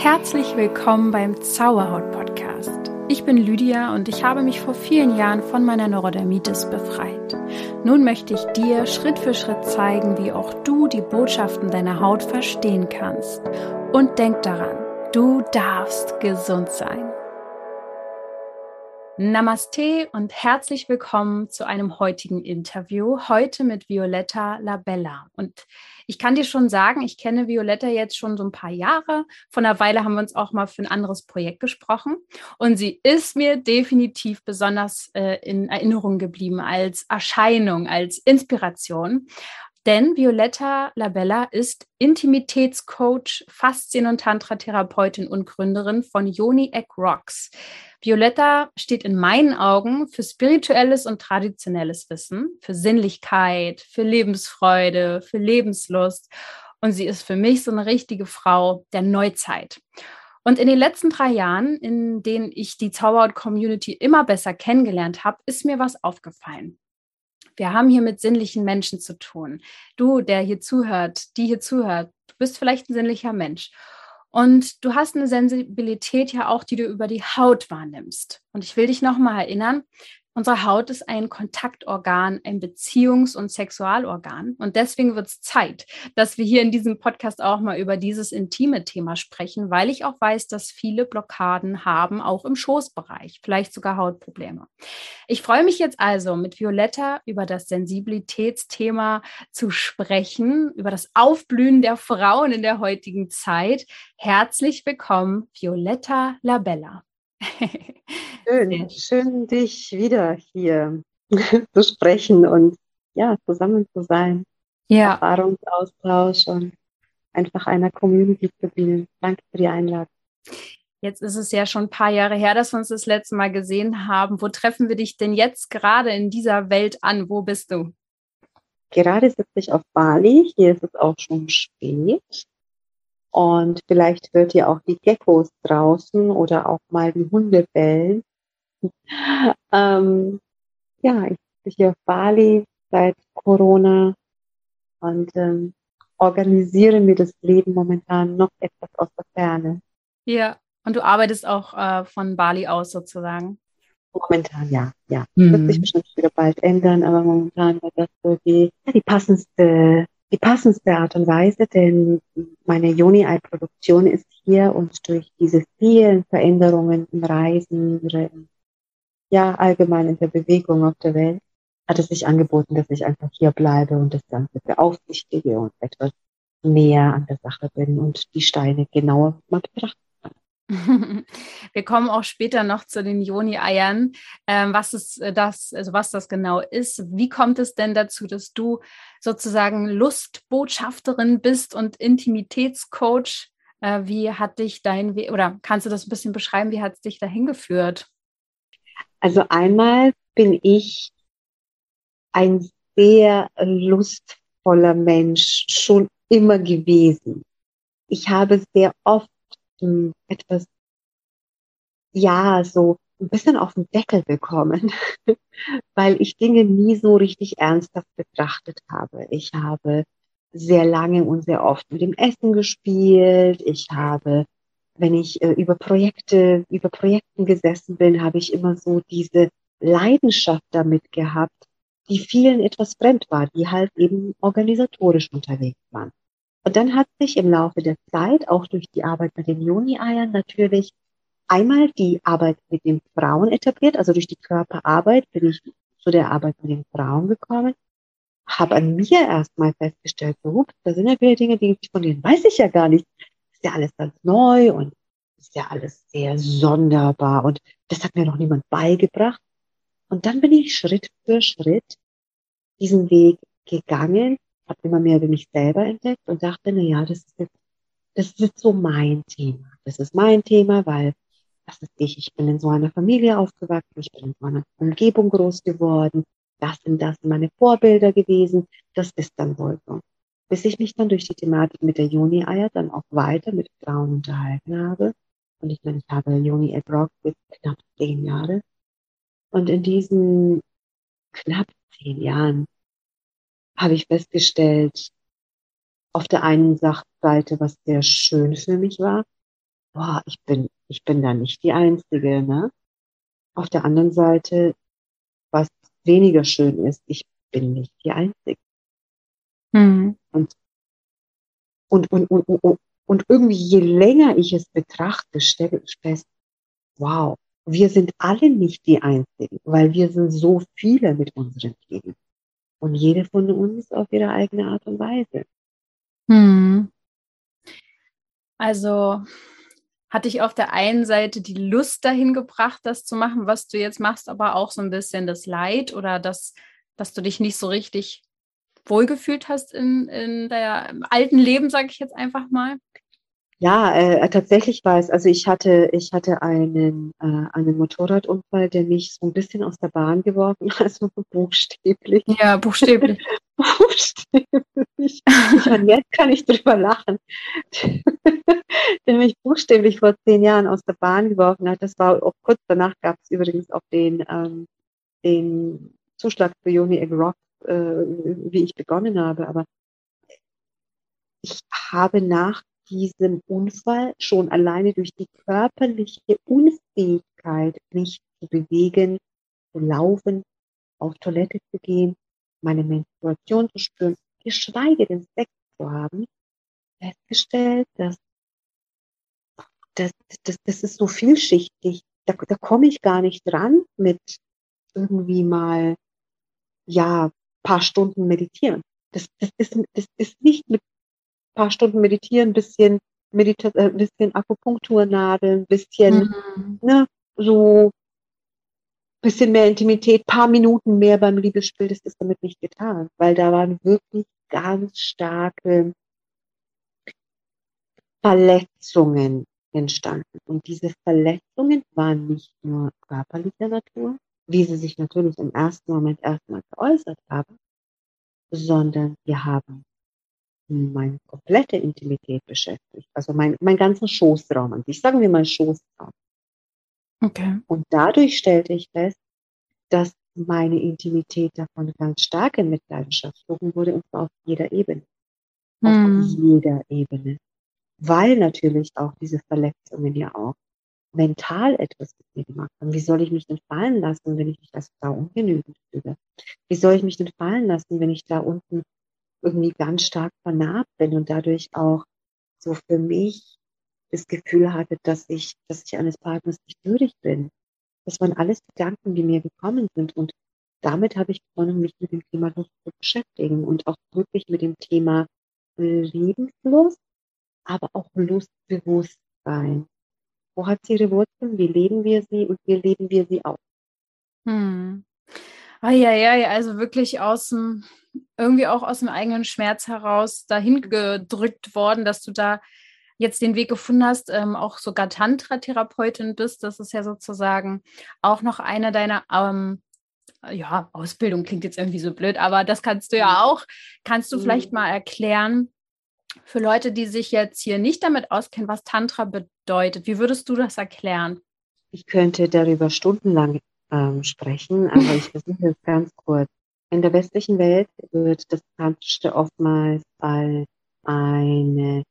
Herzlich willkommen beim Zauberhaut Podcast. Ich bin Lydia und ich habe mich vor vielen Jahren von meiner Neurodermitis befreit. Nun möchte ich dir Schritt für Schritt zeigen, wie auch du die Botschaften deiner Haut verstehen kannst. Und denk daran, du darfst gesund sein. Namaste und herzlich willkommen zu einem heutigen Interview. Heute mit Violetta Labella. Und ich kann dir schon sagen, ich kenne Violetta jetzt schon so ein paar Jahre. Von einer Weile haben wir uns auch mal für ein anderes Projekt gesprochen. Und sie ist mir definitiv besonders äh, in Erinnerung geblieben als Erscheinung, als Inspiration. Denn Violetta Labella ist Intimitätscoach, Faszien- und Tantra-Therapeutin und Gründerin von Yoni Egg Rocks. Violetta steht in meinen Augen für spirituelles und traditionelles Wissen, für Sinnlichkeit, für Lebensfreude, für Lebenslust. Und sie ist für mich so eine richtige Frau der Neuzeit. Und in den letzten drei Jahren, in denen ich die Zauberhaut-Community immer besser kennengelernt habe, ist mir was aufgefallen. Wir haben hier mit sinnlichen Menschen zu tun. Du, der hier zuhört, die hier zuhört, du bist vielleicht ein sinnlicher Mensch. Und du hast eine Sensibilität ja auch, die du über die Haut wahrnimmst. Und ich will dich nochmal erinnern, Unsere Haut ist ein Kontaktorgan, ein Beziehungs- und Sexualorgan. Und deswegen wird es Zeit, dass wir hier in diesem Podcast auch mal über dieses intime Thema sprechen, weil ich auch weiß, dass viele Blockaden haben, auch im Schoßbereich, vielleicht sogar Hautprobleme. Ich freue mich jetzt also, mit Violetta über das Sensibilitätsthema zu sprechen, über das Aufblühen der Frauen in der heutigen Zeit. Herzlich willkommen, Violetta Labella. Schön, schön, dich wieder hier zu sprechen und ja, zusammen zu sein. Ja. Erfahrungsaustausch und einfach einer Community zu dienen. Danke für die Einladung. Jetzt ist es ja schon ein paar Jahre her, dass wir uns das letzte Mal gesehen haben. Wo treffen wir dich denn jetzt gerade in dieser Welt an? Wo bist du? Gerade sitze ich auf Bali. Hier ist es auch schon spät. Und vielleicht hört ihr auch die Geckos draußen oder auch mal die Hunde bellen. ähm, ja, ich bin hier auf Bali seit Corona und ähm, organisiere mir das Leben momentan noch etwas aus der Ferne. Ja, und du arbeitest auch äh, von Bali aus sozusagen. Momentan ja, ja. Mhm. Wird sich bestimmt wieder bald ändern, aber momentan war das so die, die passendste die passendste Art und Weise, denn meine Joni-Ei-Produktion ist hier und durch diese vielen Veränderungen im Reisen ja, allgemein in der Bewegung auf der Welt, hat es sich angeboten, dass ich einfach hier bleibe und das Ganze beaufsichtige und etwas näher an der Sache bin und die Steine genauer mal betrachten Wir kommen auch später noch zu den Joni-Eiern, ähm, was ist äh, das, also was das genau ist. Wie kommt es denn dazu, dass du sozusagen Lustbotschafterin bist und Intimitätscoach? Äh, wie hat dich dein Weg, oder kannst du das ein bisschen beschreiben, wie hat es dich dahin geführt? Also einmal bin ich ein sehr lustvoller Mensch schon immer gewesen. Ich habe sehr oft etwas, ja, so ein bisschen auf den Deckel bekommen, weil ich Dinge nie so richtig ernsthaft betrachtet habe. Ich habe sehr lange und sehr oft mit dem Essen gespielt. Ich habe, wenn ich äh, über Projekte, über Projekten gesessen bin, habe ich immer so diese Leidenschaft damit gehabt, die vielen etwas fremd war, die halt eben organisatorisch unterwegs waren. Und dann hat sich im Laufe der Zeit, auch durch die Arbeit mit den Juni-Eiern, natürlich einmal die Arbeit mit den Frauen etabliert, also durch die Körperarbeit bin ich zu der Arbeit mit den Frauen gekommen, habe an mir erstmal festgestellt, so, ups, da sind ja viele Dinge, die von denen weiß ich ja gar nicht. ist ja alles ganz neu und ist ja alles sehr sonderbar und das hat mir noch niemand beigebracht. Und dann bin ich Schritt für Schritt diesen Weg gegangen, habe immer mehr über mich selber entdeckt und dachte, na ja, das ist jetzt, das ist jetzt so mein Thema. Das ist mein Thema, weil das ist ich. Ich bin in so einer Familie aufgewachsen, ich bin in so einer Umgebung groß geworden. Das sind das meine Vorbilder gewesen. Das ist dann wohl so. Bis ich mich dann durch die Thematik mit der Juni-Eier dann auch weiter mit Frauen unterhalten habe. Und ich meine, ich habe Juni Egg Rock bis knapp zehn Jahre. Und in diesen knapp zehn Jahren habe ich festgestellt, auf der einen Seite, was sehr schön für mich war, boah, ich bin, ich bin da nicht die Einzige, ne? Auf der anderen Seite, was weniger schön ist, ich bin nicht die Einzige. Mhm. Und, und, und, und, und, und irgendwie je länger ich es betrachte, stelle ich fest, wow, wir sind alle nicht die Einzigen, weil wir sind so viele mit unseren Themen. Und jede von uns auf ihre eigene Art und Weise. Hm. Also hat dich auf der einen Seite die Lust dahin gebracht, das zu machen, was du jetzt machst, aber auch so ein bisschen das Leid oder das, dass du dich nicht so richtig wohlgefühlt hast in, in der alten Leben, sage ich jetzt einfach mal? Ja, äh, tatsächlich war es. Also ich hatte, ich hatte einen, äh, einen Motorradunfall, der mich so ein bisschen aus der Bahn geworfen hat, also buchstäblich. Ja, buchstäblich. buchstäblich. Ich meine, jetzt kann ich drüber lachen. der mich buchstäblich vor zehn Jahren aus der Bahn geworfen hat. Das war auch kurz danach gab es übrigens auch den, ähm, den Zuschlag für Joni Egg Rock, äh, wie ich begonnen habe. Aber ich habe nach diesem Unfall schon alleine durch die körperliche Unfähigkeit, mich zu bewegen, zu laufen, auf Toilette zu gehen, meine Menstruation zu spüren, geschweige denn Sex zu haben, festgestellt, dass das, das, das ist so vielschichtig. Da, da komme ich gar nicht dran mit irgendwie mal, ja, paar Stunden meditieren. Das, das, ist, das ist nicht mit paar Stunden meditieren, bisschen Medita äh, bisschen Akupunkturnadel, bisschen, mhm. ne, so bisschen mehr Intimität, paar Minuten mehr beim Liebesspiel, das ist damit nicht getan, weil da waren wirklich ganz starke Verletzungen entstanden. Und diese Verletzungen waren nicht nur körperlicher Natur, wie sie sich natürlich im ersten Moment erstmal geäußert haben, sondern wir haben meine komplette Intimität beschäftigt. Also mein, mein ganzer Schoßraum an sich. Sagen wir mal Schoßraum. Okay. Und dadurch stellte ich fest, dass meine Intimität davon ganz stark in Mitleidenschaft gezogen wurde und zwar auf jeder Ebene. Hm. Auf jeder Ebene. Weil natürlich auch diese Verletzungen ja auch mental etwas mit mir gemacht haben. Wie soll ich mich denn fallen lassen, wenn ich mich als Frau ungenügend fühle? Wie soll ich mich denn fallen lassen, wenn ich da unten irgendwie ganz stark vernarbt bin und dadurch auch so für mich das Gefühl hatte, dass ich, dass ich eines Partners nicht würdig bin. Das waren alles Gedanken, die mir gekommen sind und damit habe ich begonnen, mich mit dem Thema Lust zu beschäftigen und auch wirklich mit dem Thema Lebenslust, aber auch Lustbewusstsein. Wo hat sie ihre Wurzeln? Wie leben wir sie und wie leben wir sie auch? Hm. Ah, ja, ja, also wirklich aus dem, irgendwie auch aus dem eigenen Schmerz heraus dahin gedrückt worden, dass du da jetzt den Weg gefunden hast, ähm, auch sogar Tantra-Therapeutin bist. Das ist ja sozusagen auch noch eine deiner ähm, ja, Ausbildung klingt jetzt irgendwie so blöd, aber das kannst du ja mhm. auch. Kannst du mhm. vielleicht mal erklären für Leute, die sich jetzt hier nicht damit auskennen, was Tantra bedeutet? Wie würdest du das erklären? Ich könnte darüber stundenlang ähm, sprechen, aber ich versuche es ganz kurz. In der westlichen Welt wird das Tantrische oftmals als eine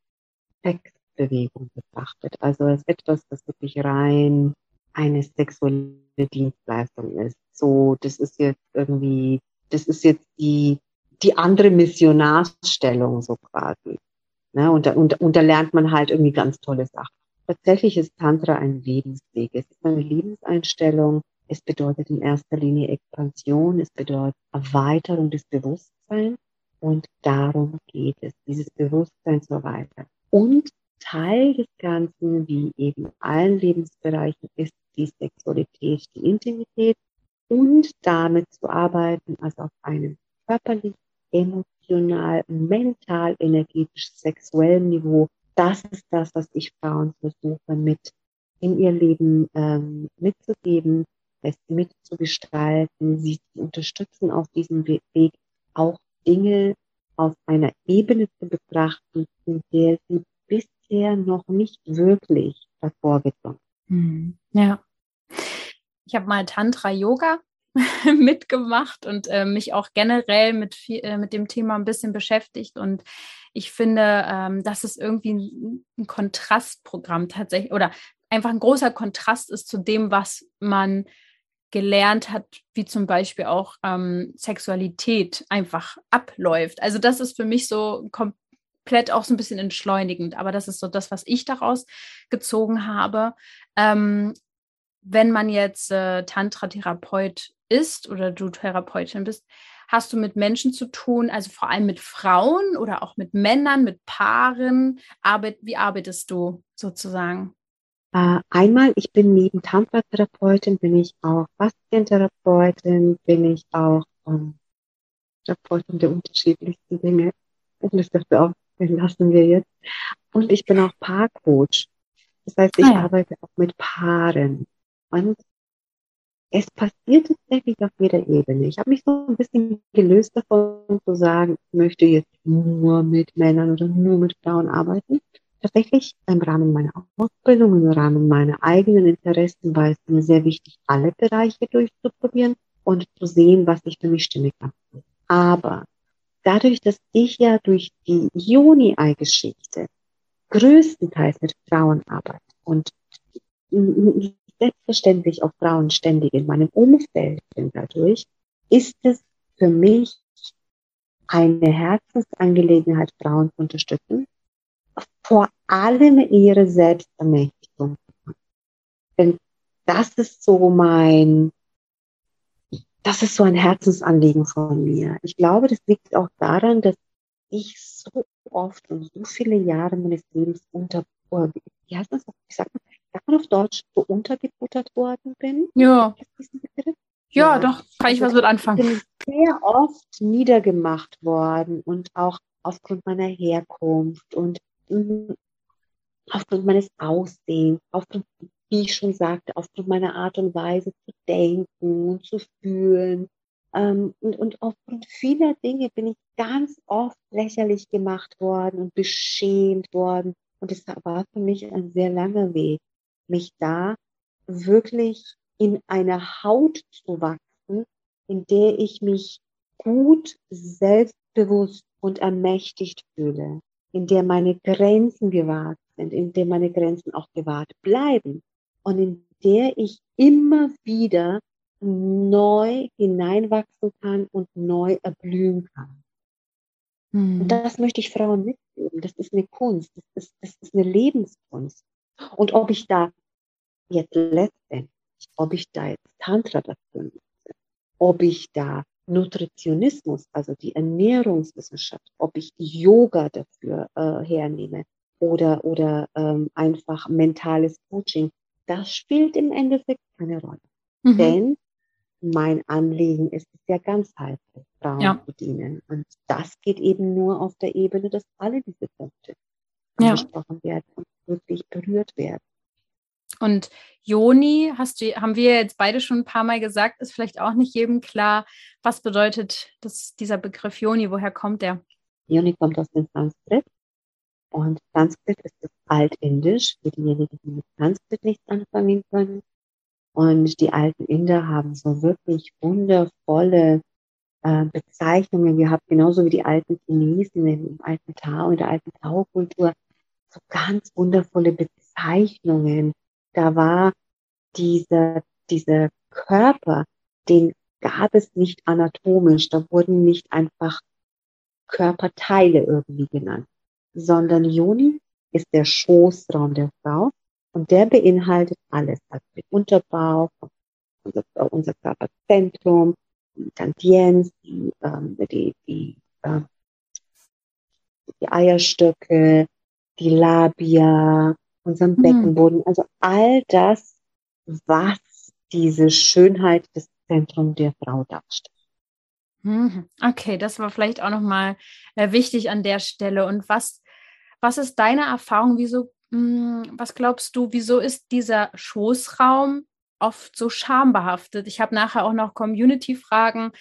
Sexbewegung betrachtet. Also als etwas, das wirklich rein eine sexuelle Dienstleistung ist. So, das ist jetzt irgendwie, das ist jetzt die, die andere Missionarsstellung so quasi. Ne? Und, da, und, und da lernt man halt irgendwie ganz tolle Sachen. Tatsächlich ist Tantra ein Lebensweg. Es ist eine Lebenseinstellung, es bedeutet in erster Linie Expansion, es bedeutet Erweiterung des Bewusstseins und darum geht es, dieses Bewusstsein zu erweitern. Und Teil des Ganzen, wie eben allen Lebensbereichen, ist die Sexualität, die Intimität und damit zu arbeiten, also auf einem körperlich, emotional, mental, energetisch, sexuellen Niveau. Das ist das, was ich Frauen versuche mit in ihr Leben ähm, mitzugeben, es mitzugestalten, sie zu unterstützen auf diesem Weg, auch Dinge auf einer Ebene zu betrachten, in der sie bisher noch nicht wirklich hervorgekommen. Hm, ja. Ich habe mal Tantra Yoga mitgemacht und äh, mich auch generell mit, viel, äh, mit dem Thema ein bisschen beschäftigt. Und ich finde, ähm, dass es irgendwie ein, ein Kontrastprogramm tatsächlich oder einfach ein großer Kontrast ist zu dem, was man gelernt hat, wie zum Beispiel auch ähm, Sexualität einfach abläuft. Also das ist für mich so komplett auch so ein bisschen entschleunigend, aber das ist so das, was ich daraus gezogen habe. Ähm, wenn man jetzt äh, Tantra-Therapeut ist oder du Therapeutin bist, hast du mit Menschen zu tun, also vor allem mit Frauen oder auch mit Männern, mit Paaren? Arbeit, wie arbeitest du sozusagen? Äh, einmal, ich bin neben Tantra-Therapeutin, bin ich auch Faszientherapeutin, bin ich auch ähm, Therapeutin der unterschiedlichsten Dinge. Und das dafür auch lassen wir jetzt. Und ich bin auch Paarcoach. Das heißt, ich ah, ja. arbeite auch mit Paaren. Und es passiert tatsächlich auf jeder Ebene. Ich habe mich so ein bisschen gelöst davon zu sagen, ich möchte jetzt nur mit Männern oder nur mit Frauen arbeiten. Tatsächlich im Rahmen meiner Ausbildung, im Rahmen meiner eigenen Interessen war es mir sehr wichtig, alle Bereiche durchzuprobieren und zu sehen, was sich für mich stimmig anfühlt. Aber dadurch, dass ich ja durch die Juni-Ei-Geschichte größtenteils mit Frauen arbeite und selbstverständlich auch Frauen ständig in meinem Umfeld sind dadurch, ist es für mich eine Herzensangelegenheit, Frauen zu unterstützen, vor allem ihre Selbstermächtigung. Denn das ist so mein, das ist so ein Herzensanliegen von mir. Ich glaube, das liegt auch daran, dass ich so oft und so viele Jahre meines Lebens unter, wie heißt das, wie sagt man, sagt man auf Deutsch, so untergebuttert worden bin. Ja. Ja, ja, doch, kann ich was mit anfangen. Ich bin sehr oft niedergemacht worden und auch aufgrund meiner Herkunft und aufgrund meines Aussehens, aufgrund, wie ich schon sagte, aufgrund meiner Art und Weise zu denken und zu fühlen. Ähm, und, und aufgrund vieler Dinge bin ich ganz oft lächerlich gemacht worden und beschämt worden. Und es war für mich ein sehr langer Weg mich da wirklich in eine Haut zu wachsen, in der ich mich gut, selbstbewusst und ermächtigt fühle, in der meine Grenzen gewahrt sind, in der meine Grenzen auch gewahrt bleiben und in der ich immer wieder neu hineinwachsen kann und neu erblühen kann. Mhm. Und das möchte ich Frauen mitgeben. Das ist eine Kunst, das ist, das ist eine Lebenskunst. Und ob ich da jetzt letztendlich, ob ich da jetzt Tantra dafür nutze, ob ich da Nutritionismus, also die Ernährungswissenschaft, ob ich Yoga dafür äh, hernehme oder, oder ähm, einfach mentales Coaching, das spielt im Endeffekt keine Rolle. Mhm. Denn mein Anliegen ist es ja ganzheitlich, Frauen ja. zu dienen. Und das geht eben nur auf der Ebene, dass alle diese Punkte ja. angesprochen werden und wirklich berührt werden. Und Joni, hast du, haben wir jetzt beide schon ein paar Mal gesagt, ist vielleicht auch nicht jedem klar, was bedeutet das, dieser Begriff Joni, woher kommt der? Joni kommt aus dem Sanskrit. Und Sanskrit ist das Altindisch, für diejenigen, die mit Sanskrit nichts anfangen können. Und die alten Inder haben so wirklich wundervolle äh, Bezeichnungen gehabt, genauso wie die alten Chinesen im alten Tao, in der alten Tao-Kultur. So ganz wundervolle Bezeichnungen da war dieser, dieser Körper, den gab es nicht anatomisch, da wurden nicht einfach Körperteile irgendwie genannt, sondern Joni ist der Schoßraum der Frau und der beinhaltet alles, also den Unterbauch, unser, unser Körperzentrum, die Tantiens, die, ähm, die, die, äh, die Eierstöcke, die Labia, unserem mhm. Beckenboden. Also all das, was diese Schönheit des Zentrums der Frau darstellt. Mhm. Okay, das war vielleicht auch nochmal äh, wichtig an der Stelle. Und was, was ist deine Erfahrung? Wieso, mh, hm, was glaubst du, wieso ist dieser Schoßraum oft so schambehaftet? Ich habe nachher auch noch Community-Fragen.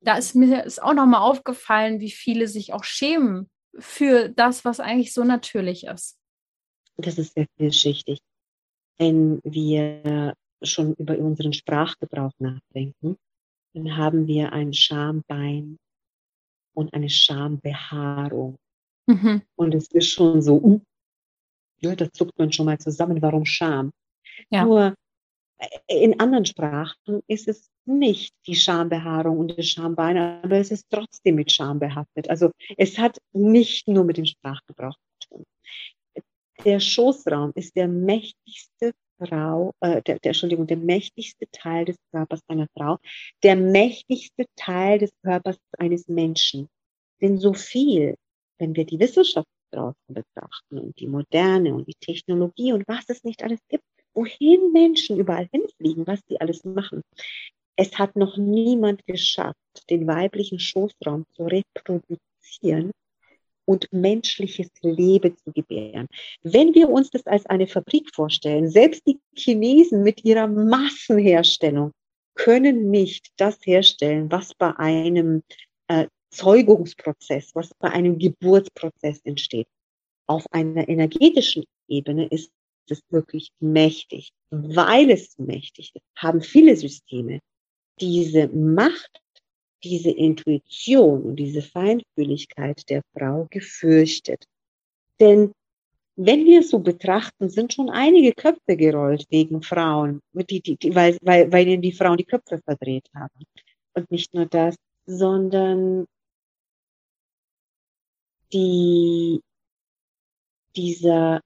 Da ist mir ist auch nochmal aufgefallen, wie viele sich auch schämen für das, was eigentlich so natürlich ist. Das ist sehr vielschichtig. Wenn wir schon über unseren Sprachgebrauch nachdenken, dann haben wir ein Schambein und eine Schambehaarung. Mhm. Und es ist schon so, uh, ja, da zuckt man schon mal zusammen, warum Scham? Ja. Nur äh, in anderen Sprachen ist es nicht die Schambehaarung und das Schambein, aber es ist trotzdem mit Scham behaftet. Also es hat nicht nur mit dem Sprachgebrauch zu tun. Der Schoßraum ist der mächtigste Frau, äh, der, der, Entschuldigung, der mächtigste Teil des Körpers einer Frau, der mächtigste Teil des Körpers eines Menschen. Denn so viel, wenn wir die Wissenschaft draußen betrachten und die Moderne und die Technologie und was es nicht alles gibt, wohin Menschen überall hinfliegen, was die alles machen. Es hat noch niemand geschafft, den weiblichen Schoßraum zu reproduzieren und menschliches Leben zu gebären. Wenn wir uns das als eine Fabrik vorstellen, selbst die Chinesen mit ihrer Massenherstellung können nicht das herstellen, was bei einem äh, Zeugungsprozess, was bei einem Geburtsprozess entsteht. Auf einer energetischen Ebene ist es wirklich mächtig. Weil es mächtig ist, haben viele Systeme diese Macht, diese Intuition und diese Feinfühligkeit der Frau gefürchtet. Denn wenn wir es so betrachten, sind schon einige Köpfe gerollt wegen Frauen, die, die, die, weil, weil, weil ihnen die Frauen die Köpfe verdreht haben. Und nicht nur das, sondern die, dieser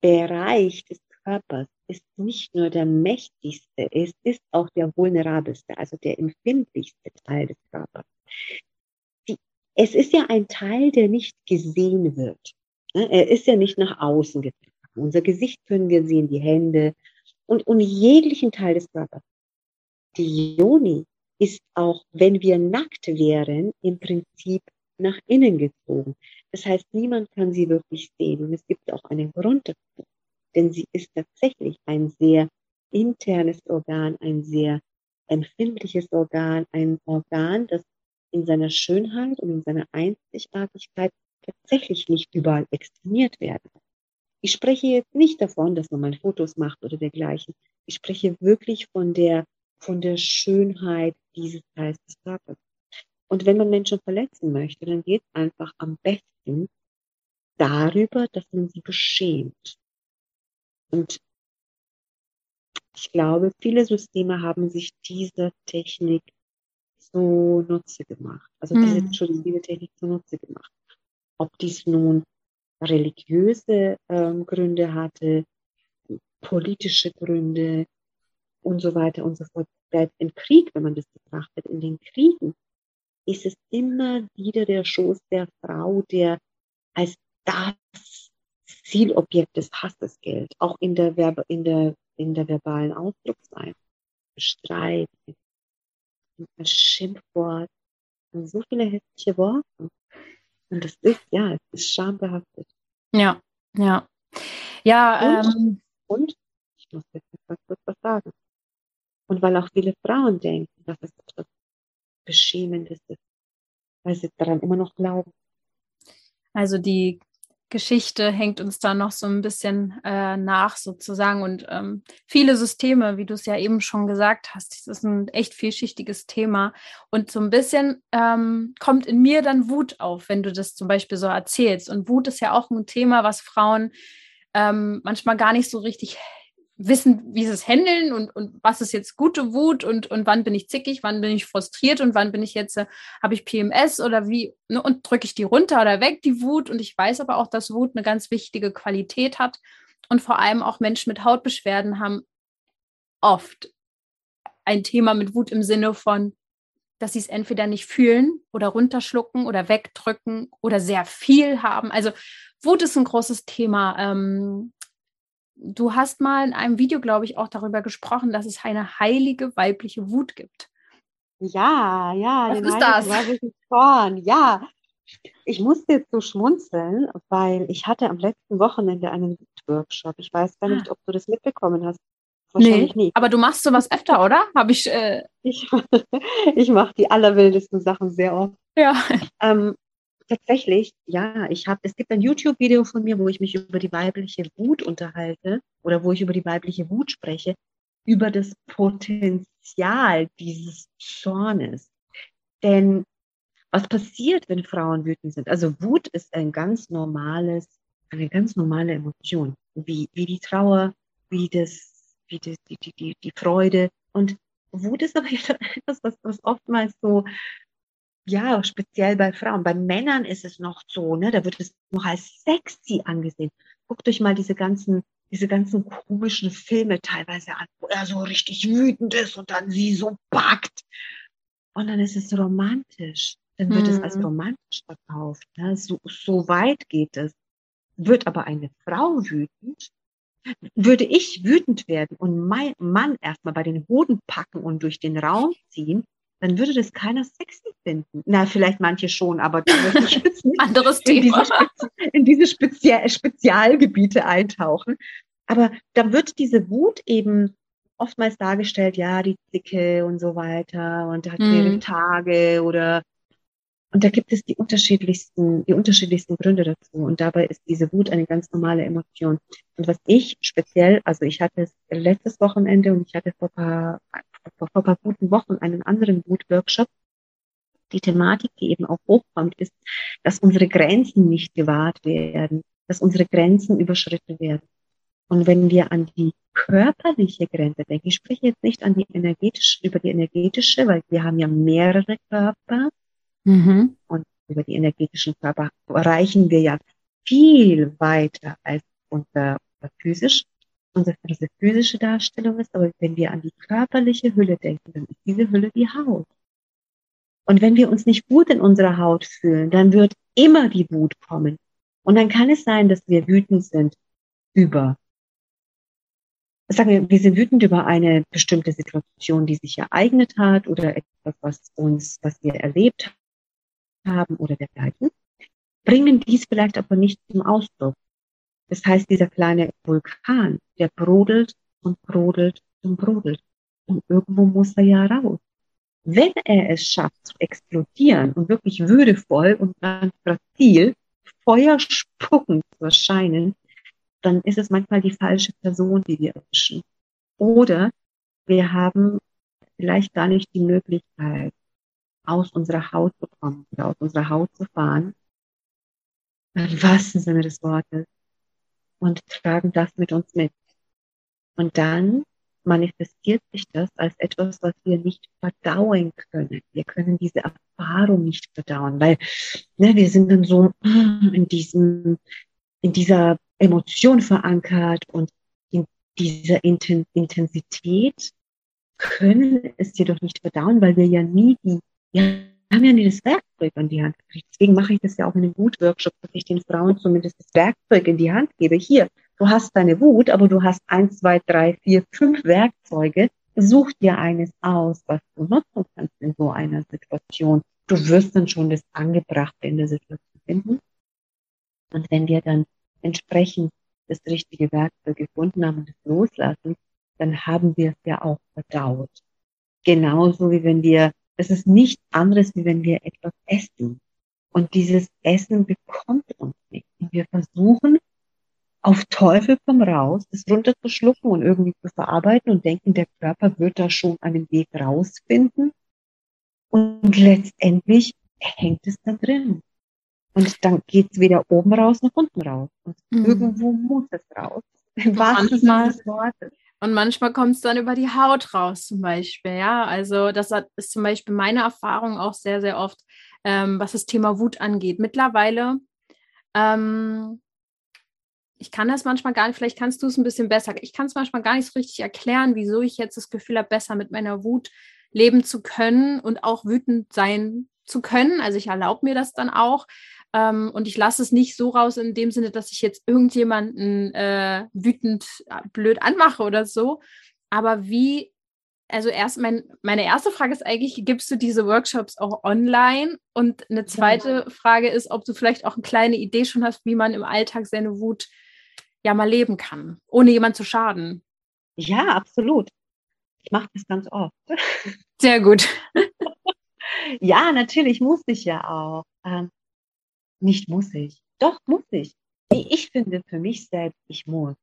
Bereich des Körpers ist nicht nur der mächtigste, es ist auch der vulnerabelste, also der empfindlichste Teil des Körpers. Die, es ist ja ein Teil, der nicht gesehen wird. Ne? Er ist ja nicht nach außen getragen. Unser Gesicht können wir sehen, die Hände und, und jeglichen Teil des Körpers. Die Yoni ist auch, wenn wir nackt wären, im Prinzip nach innen gezogen. Das heißt, niemand kann sie wirklich sehen. Und es gibt auch einen Grund dazu denn sie ist tatsächlich ein sehr internes Organ, ein sehr empfindliches Organ, ein Organ, das in seiner Schönheit und in seiner Einzigartigkeit tatsächlich nicht überall exponiert werden. Ich spreche jetzt nicht davon, dass man mal Fotos macht oder dergleichen. Ich spreche wirklich von der, von der Schönheit dieses Teils des Körpers. Und wenn man Menschen verletzen möchte, dann geht es einfach am besten darüber, dass man sie beschämt. Und ich glaube, viele Systeme haben sich diese Technik so nutze gemacht. Also hm. diese, Entschuldigung, diese Technik zunutze gemacht. Ob dies nun religiöse ähm, Gründe hatte, politische Gründe und so weiter und so fort. Bleibt im Krieg, wenn man das betrachtet, in den Kriegen ist es immer wieder der Schoß der Frau, der als das Zielobjekt des Hasses gilt, auch in der, Verbe, in der, in der verbalen Ausdrucksweise. Streit, ein Schimpfwort, so viele hässliche Worte. Und das ist, ja, es ist schambehaftet. Ja, ja. Ja, und, ähm, und ich muss jetzt etwas kurz was sagen. Und weil auch viele Frauen denken, dass es etwas Beschämendes ist, weil sie daran immer noch glauben. Also die Geschichte hängt uns da noch so ein bisschen äh, nach sozusagen. Und ähm, viele Systeme, wie du es ja eben schon gesagt hast, das ist ein echt vielschichtiges Thema. Und so ein bisschen ähm, kommt in mir dann Wut auf, wenn du das zum Beispiel so erzählst. Und Wut ist ja auch ein Thema, was Frauen ähm, manchmal gar nicht so richtig wissen, wie sie es handeln und, und was ist jetzt gute Wut und, und wann bin ich zickig, wann bin ich frustriert und wann bin ich jetzt, äh, habe ich PMS oder wie, ne, und drücke ich die runter oder weg, die Wut. Und ich weiß aber auch, dass Wut eine ganz wichtige Qualität hat. Und vor allem auch Menschen mit Hautbeschwerden haben oft ein Thema mit Wut im Sinne von, dass sie es entweder nicht fühlen oder runterschlucken oder wegdrücken oder sehr viel haben. Also Wut ist ein großes Thema. Ähm, du hast mal in einem Video, glaube ich, auch darüber gesprochen, dass es eine heilige weibliche Wut gibt. Ja, ja. Was ist das? Zorn. Ja, ich musste jetzt so schmunzeln, weil ich hatte am letzten Wochenende einen Workshop. Ich weiß gar nicht, ah. ob du das mitbekommen hast. Wahrscheinlich nee, nicht. Aber du machst sowas öfter, oder? Habe ich. Äh... Ich, ich mache die allerwildesten Sachen sehr oft. Ja. Ähm, tatsächlich, ja, ich habe, es gibt ein YouTube-Video von mir, wo ich mich über die weibliche Wut unterhalte oder wo ich über die weibliche Wut spreche. über das Potenzial dieses Zornes. Denn was passiert, wenn Frauen wütend sind? Also Wut ist ein ganz normales, eine ganz normale Emotion, wie, wie die Trauer, wie das, wie das, die, die, die, die Freude. Und Wut ist aber etwas, was, was oftmals so, ja, speziell bei Frauen. Bei Männern ist es noch so, ne, da wird es noch als sexy angesehen. Guckt euch mal diese ganzen, diese ganzen komischen Filme teilweise an, wo er so richtig wütend ist und dann sie so packt. Und dann ist es romantisch dann wird mhm. es als mhm. romantisch verkauft. Ne? So, so weit geht es. Wird aber eine Frau wütend, würde ich wütend werden und mein Mann erstmal bei den Hoden packen und durch den Raum ziehen, dann würde das keiner sexy finden. Na, vielleicht manche schon, aber Anderes in Thema. diese, in diese Spezial Spezialgebiete eintauchen. Aber da wird diese Wut eben oftmals dargestellt, ja, die Dicke und so weiter und hat mhm. Tage oder und da gibt es die unterschiedlichsten, die unterschiedlichsten Gründe dazu. Und dabei ist diese Wut eine ganz normale Emotion. Und was ich speziell, also ich hatte es letztes Wochenende und ich hatte vor paar, vor, vor paar guten Wochen einen anderen Wut-Workshop. Die Thematik, die eben auch hochkommt, ist, dass unsere Grenzen nicht gewahrt werden, dass unsere Grenzen überschritten werden. Und wenn wir an die körperliche Grenze denken, ich spreche jetzt nicht an die energetische, über die energetische, weil wir haben ja mehrere Körper, Mhm. Und über die energetischen Körper reichen wir ja viel weiter als unser, unser physisch, unsere, physische Darstellung ist. Aber wenn wir an die körperliche Hülle denken, dann ist diese Hülle die Haut. Und wenn wir uns nicht gut in unserer Haut fühlen, dann wird immer die Wut kommen. Und dann kann es sein, dass wir wütend sind über, sagen wir, wir sind wütend über eine bestimmte Situation, die sich ereignet hat oder etwas, was uns, was wir erlebt haben oder dergleichen, bringen dies vielleicht aber nicht zum Ausdruck. Das heißt, dieser kleine Vulkan, der brodelt und brodelt und brodelt. Und irgendwo muss er ja raus. Wenn er es schafft zu explodieren und wirklich würdevoll und ganz grazil, feuerspuckend zu erscheinen, dann ist es manchmal die falsche Person, die wir erwischen. Oder wir haben vielleicht gar nicht die Möglichkeit, aus unserer Haut zu kommen oder aus unserer Haut zu fahren, im wahrsten Sinne des Wortes, und tragen das mit uns mit. Und dann manifestiert sich das als etwas, was wir nicht verdauen können. Wir können diese Erfahrung nicht verdauen, weil ne, wir sind dann so in diesem, in dieser Emotion verankert und in dieser Intensität können es jedoch nicht verdauen, weil wir ja nie die wir haben ja das Werkzeug an die Hand gekriegt. Deswegen mache ich das ja auch in den Wut-Workshop, dass ich den Frauen zumindest das Werkzeug in die Hand gebe. Hier, du hast deine Wut, aber du hast eins, zwei, drei, vier, fünf Werkzeuge. Such dir eines aus, was du nutzen kannst in so einer Situation. Du wirst dann schon das Angebrachte in der Situation finden. Und wenn wir dann entsprechend das richtige Werkzeug gefunden haben und es loslassen, dann haben wir es ja auch verdaut. Genauso wie wenn wir es ist nichts anderes, wie wenn wir etwas essen. Und dieses Essen bekommt uns nicht. Und wir versuchen auf Teufel komm raus, es runterzuschlucken und irgendwie zu verarbeiten und denken, der Körper wird da schon einen Weg rausfinden. Und letztendlich hängt es da drin. Und dann geht es weder oben raus noch unten raus. Und mhm. irgendwo muss es raus. Im wahrsten Sinne des Wortes. Und manchmal kommt es dann über die Haut raus, zum Beispiel. Ja, also das ist zum Beispiel meine Erfahrung auch sehr, sehr oft, ähm, was das Thema Wut angeht. Mittlerweile, ähm, ich kann das manchmal gar nicht, vielleicht kannst du es ein bisschen besser. Ich kann es manchmal gar nicht so richtig erklären, wieso ich jetzt das Gefühl habe, besser mit meiner Wut leben zu können und auch wütend sein zu können. Also ich erlaube mir das dann auch. Ähm, und ich lasse es nicht so raus in dem Sinne, dass ich jetzt irgendjemanden äh, wütend äh, blöd anmache oder so. Aber wie, also erst mein, meine erste Frage ist eigentlich, gibst du diese Workshops auch online? Und eine zweite ja. Frage ist, ob du vielleicht auch eine kleine Idee schon hast, wie man im Alltag seine Wut ja mal leben kann, ohne jemand zu schaden. Ja, absolut. Ich mache das ganz oft. Sehr gut. ja, natürlich muss ich ja auch. Ähm, nicht muss ich. Doch, muss ich. Ich finde für mich selbst, ich muss.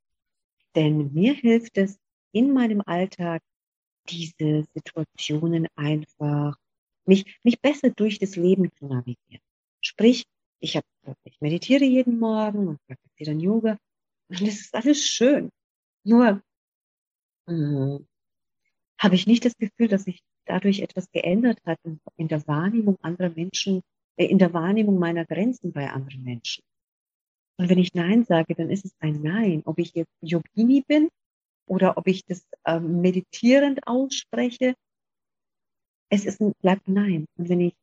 Denn mir hilft es, in meinem Alltag diese Situationen einfach, mich, mich besser durch das Leben zu navigieren. Sprich, ich, hab, ich meditiere jeden Morgen und praktiziere dann Yoga und das ist alles schön. Nur äh, habe ich nicht das Gefühl, dass sich dadurch etwas geändert hat in, in der Wahrnehmung anderer Menschen, in der Wahrnehmung meiner Grenzen bei anderen Menschen. Und wenn ich Nein sage, dann ist es ein Nein. Ob ich jetzt Yogini bin oder ob ich das äh, meditierend ausspreche, es ist ein, bleibt Nein. Und wenn ich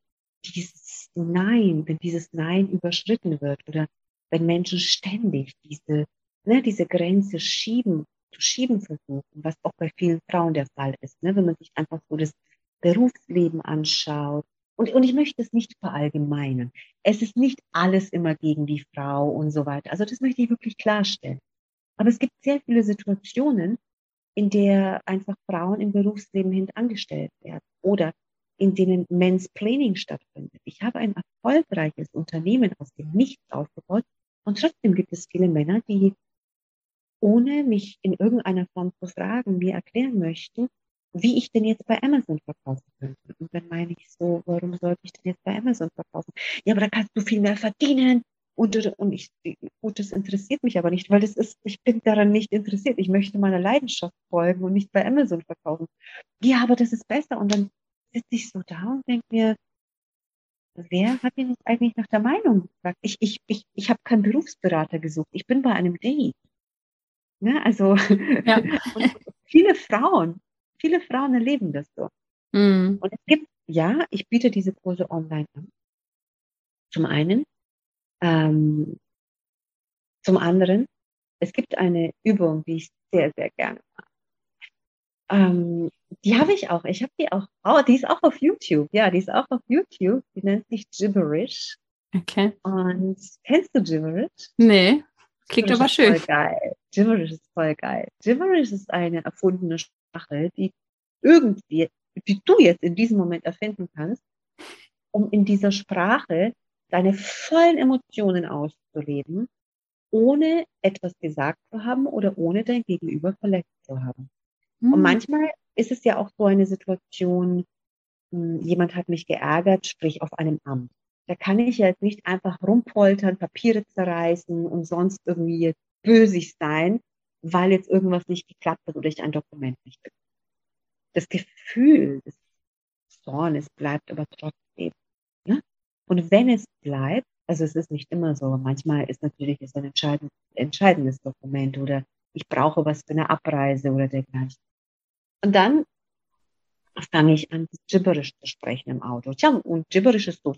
dieses Nein, wenn dieses Nein überschritten wird oder wenn Menschen ständig diese, ne, diese Grenze schieben, zu schieben versuchen, was auch bei vielen Frauen der Fall ist, ne, wenn man sich einfach so das Berufsleben anschaut. Und, und ich möchte es nicht verallgemeinern. Es ist nicht alles immer gegen die Frau und so weiter. Also das möchte ich wirklich klarstellen. Aber es gibt sehr viele Situationen, in der einfach Frauen im Berufsleben hintangestellt werden oder in denen Mansplaining stattfindet. Ich habe ein erfolgreiches Unternehmen aus dem Nichts aufgebaut und trotzdem gibt es viele Männer, die ohne mich in irgendeiner Form zu fragen, mir erklären möchten, wie ich denn jetzt bei Amazon verkaufen könnte. Und dann meine ich so, warum sollte ich denn jetzt bei Amazon verkaufen? Ja, aber da kannst du viel mehr verdienen. Und, und ich, gut, das interessiert mich aber nicht, weil das ist, ich bin daran nicht interessiert. Ich möchte meiner Leidenschaft folgen und nicht bei Amazon verkaufen. Ja, aber das ist besser. Und dann sitze ich so da und denke mir, wer hat denn jetzt eigentlich nach der Meinung gefragt? Ich, ich, ich, ich habe keinen Berufsberater gesucht. Ich bin bei einem Date. Ne? Also ja. viele Frauen, viele Frauen erleben das so. Mhm. Und es gibt, ja, ich biete diese Kurse online an. Zum einen. Ähm, zum anderen, es gibt eine Übung, die ich sehr, sehr gerne mache. Ähm, die habe ich auch. Ich habe die auch. Oh, die ist auch auf YouTube. Ja, die ist auch auf YouTube. Die nennt sich Gibberish. Okay. Und kennst du Gibberish? Nee. Klingt Gibberish aber schön. Voll geil. Gibberish ist voll geil. Gibberish ist eine erfundene Sprache, die irgendwie, die du jetzt in diesem Moment erfinden kannst, um in dieser Sprache deine vollen Emotionen auszuleben, ohne etwas gesagt zu haben oder ohne dein Gegenüber verletzt zu haben. Mhm. Und hm. manchmal ist es ja auch so eine Situation, hm, jemand hat mich geärgert, sprich auf einem Amt. Da kann ich jetzt nicht einfach rumpoltern, Papiere zerreißen und sonst irgendwie bösig sein, weil jetzt irgendwas nicht geklappt hat oder ich ein Dokument nicht bekomme. Das Gefühl des Zornes bleibt aber trotzdem. Ne? Und wenn es bleibt, also es ist nicht immer so, manchmal ist natürlich es ein entscheidendes, entscheidendes Dokument oder ich brauche was für eine Abreise oder dergleichen. Und dann fange ich an, Gibberisch zu sprechen im Auto. Und Gibberisch ist so.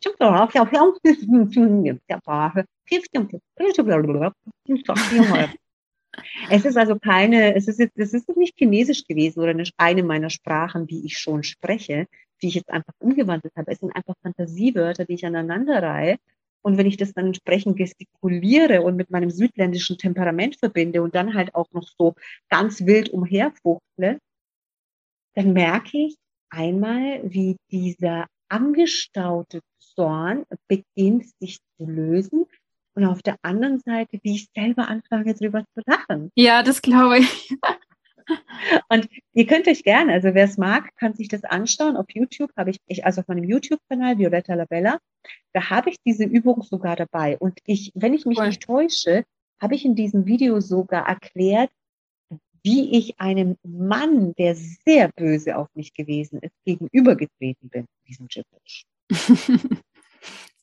Es ist also keine, es ist, es ist nicht Chinesisch gewesen oder eine meiner Sprachen, die ich schon spreche, die ich jetzt einfach umgewandelt habe. Es sind einfach Fantasiewörter, die ich aneinander reihe. Und wenn ich das dann entsprechend gestikuliere und mit meinem südländischen Temperament verbinde und dann halt auch noch so ganz wild umherfuchtle, dann merke ich einmal, wie dieser angestaute Zorn beginnt sich zu lösen und auf der anderen Seite, wie ich selber anfange, drüber zu lachen. Ja, das glaube ich. Und ihr könnt euch gerne, also wer es mag, kann sich das anschauen. Auf YouTube habe ich, ich also auf meinem YouTube-Kanal Violetta Labella, da habe ich diese Übung sogar dabei. Und ich, wenn ich mich cool. nicht täusche, habe ich in diesem Video sogar erklärt, wie ich einem Mann, der sehr böse auf mich gewesen ist, gegenübergetreten bin, diesem Gibberish.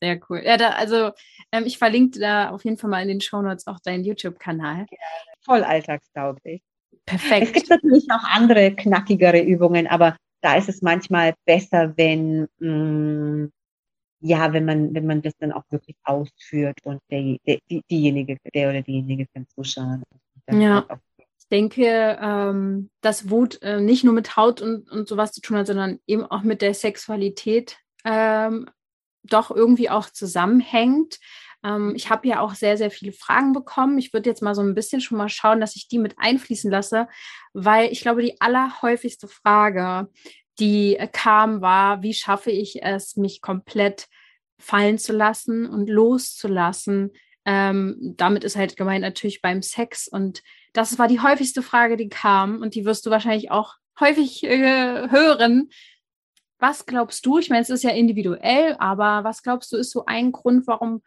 Sehr cool. Ja, da, also ähm, ich verlinke da auf jeden Fall mal in den Shownotes auch deinen YouTube-Kanal. Ja, voll alltagstauglich. Perfekt. Es gibt natürlich auch andere knackigere Übungen, aber da ist es manchmal besser, wenn mh, mm, ja, wenn man wenn man das dann auch wirklich ausführt und der, der die, diejenige, der oder diejenige kann zuschauen. Ja. Halt denke, ähm, dass Wut äh, nicht nur mit Haut und, und sowas zu tun hat, sondern eben auch mit der Sexualität ähm, doch irgendwie auch zusammenhängt. Ähm, ich habe ja auch sehr, sehr viele Fragen bekommen. Ich würde jetzt mal so ein bisschen schon mal schauen, dass ich die mit einfließen lasse, weil ich glaube, die allerhäufigste Frage, die äh, kam, war, wie schaffe ich es, mich komplett fallen zu lassen und loszulassen, Ähm, damit ist halt gemeint natürlich beim Sex. Und das war die häufigste Frage, die kam. Und die wirst du wahrscheinlich auch häufig äh, hören. Was glaubst du? Ich meine, es ist ja individuell, aber was glaubst du, ist so ein Grund, warum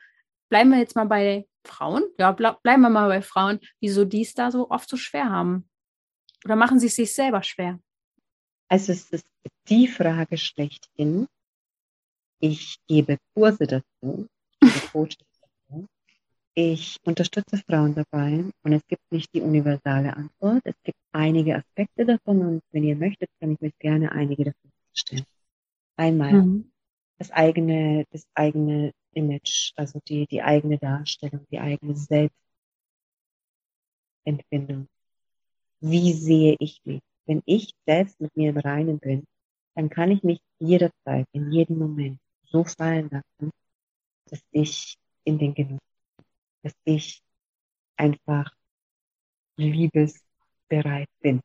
bleiben wir jetzt mal bei Frauen? Ja, ble bleiben wir mal bei Frauen, wieso die es da so oft so schwer haben? Oder machen sie es sich selber schwer? Also es ist die Frage schlechthin. Ich gebe Kurse dazu, ich unterstütze Frauen dabei und es gibt nicht die universale Antwort. Es gibt einige Aspekte davon und wenn ihr möchtet, kann ich euch gerne einige davon stellen. Einmal mhm. das eigene, das eigene Image, also die, die eigene Darstellung, die eigene Selbstempfindung. Wie sehe ich mich? Wenn ich selbst mit mir im Reinen bin, dann kann ich mich jederzeit, in jedem Moment so fallen lassen, dass ich in den Genuss, dass ich einfach liebesbereit bin.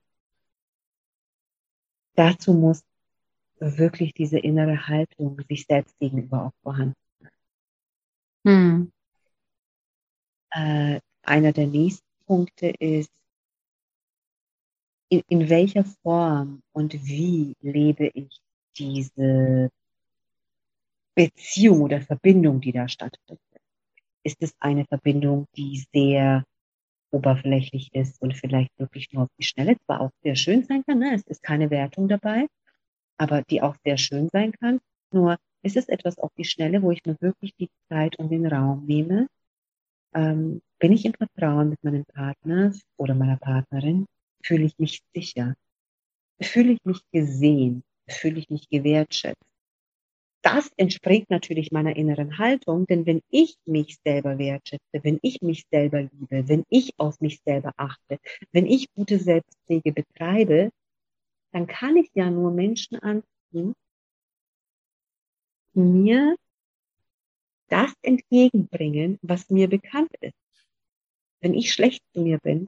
Dazu muss wirklich diese innere Haltung sich selbst gegenüber auch vorhanden sein. Hm. Äh, einer der nächsten Punkte ist, in, in welcher Form und wie lebe ich diese Beziehung oder Verbindung, die da stattfindet? Ist es eine Verbindung, die sehr oberflächlich ist und vielleicht wirklich nur auf die Schnelle zwar auch sehr schön sein kann, ne? es ist keine Wertung dabei, aber die auch sehr schön sein kann. Nur ist es etwas auf die Schnelle, wo ich mir wirklich die Zeit und den Raum nehme. Ähm, bin ich im Vertrauen mit meinem Partner oder meiner Partnerin? Fühle ich mich sicher? Fühle ich mich gesehen? Fühle ich mich gewertschätzt? Das entspricht natürlich meiner inneren Haltung, denn wenn ich mich selber wertschätze, wenn ich mich selber liebe, wenn ich auf mich selber achte, wenn ich gute Selbstpflege betreibe, dann kann ich ja nur Menschen anziehen, die mir das entgegenbringen, was mir bekannt ist. Wenn ich schlecht zu mir bin,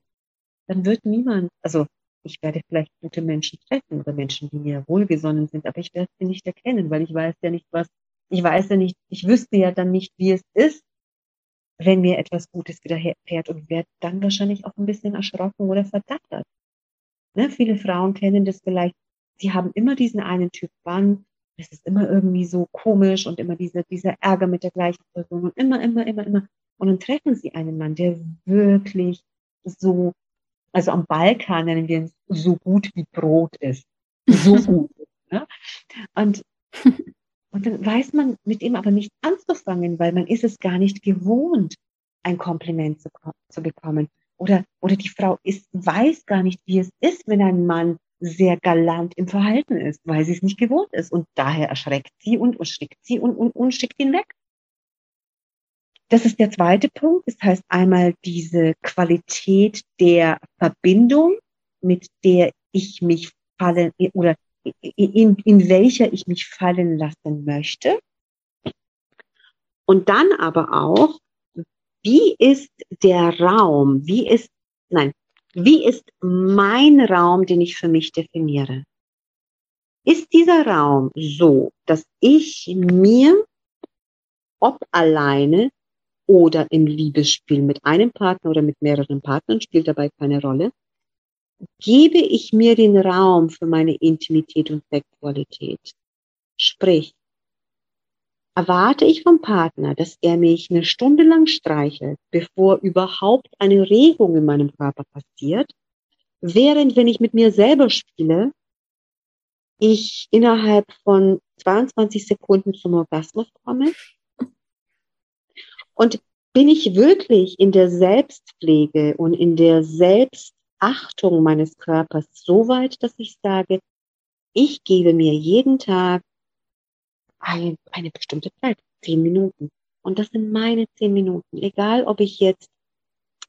dann wird niemand, also ich werde vielleicht gute Menschen treffen oder Menschen, die mir wohlgesonnen sind, aber ich werde sie nicht erkennen, weil ich weiß ja nicht, was, ich weiß ja nicht, ich wüsste ja dann nicht, wie es ist, wenn mir etwas Gutes widerfährt und werde dann wahrscheinlich auch ein bisschen erschrocken oder verdattert. Ne? Viele Frauen kennen das vielleicht, sie haben immer diesen einen Typ Mann, es ist immer irgendwie so komisch und immer diese, dieser Ärger mit der gleichen Person und immer, immer, immer, immer. Und dann treffen sie einen Mann, der wirklich so also am Balkan nennen wir es so gut wie Brot ist. So gut. ne? Und, und dann weiß man mit ihm aber nicht anzufangen, weil man ist es gar nicht gewohnt, ein Kompliment zu, zu bekommen. Oder, oder die Frau ist, weiß gar nicht, wie es ist, wenn ein Mann sehr galant im Verhalten ist, weil sie es nicht gewohnt ist. Und daher erschreckt sie und, schickt sie und, und, und schickt ihn weg. Das ist der zweite Punkt. Das heißt einmal diese Qualität der Verbindung, mit der ich mich fallen oder in, in welcher ich mich fallen lassen möchte. Und dann aber auch, wie ist der Raum, wie ist, nein, wie ist mein Raum, den ich für mich definiere? Ist dieser Raum so, dass ich mir, ob alleine oder im Liebesspiel mit einem Partner oder mit mehreren Partnern, spielt dabei keine Rolle, gebe ich mir den Raum für meine Intimität und Sexualität. Sprich, erwarte ich vom Partner, dass er mich eine Stunde lang streichelt, bevor überhaupt eine Regung in meinem Körper passiert, während wenn ich mit mir selber spiele, ich innerhalb von 22 Sekunden zum Orgasmus komme? Und bin ich wirklich in der Selbstpflege und in der Selbstachtung meines Körpers so weit, dass ich sage, ich gebe mir jeden Tag ein, eine bestimmte Zeit, zehn Minuten. Und das sind meine zehn Minuten. Egal, ob ich jetzt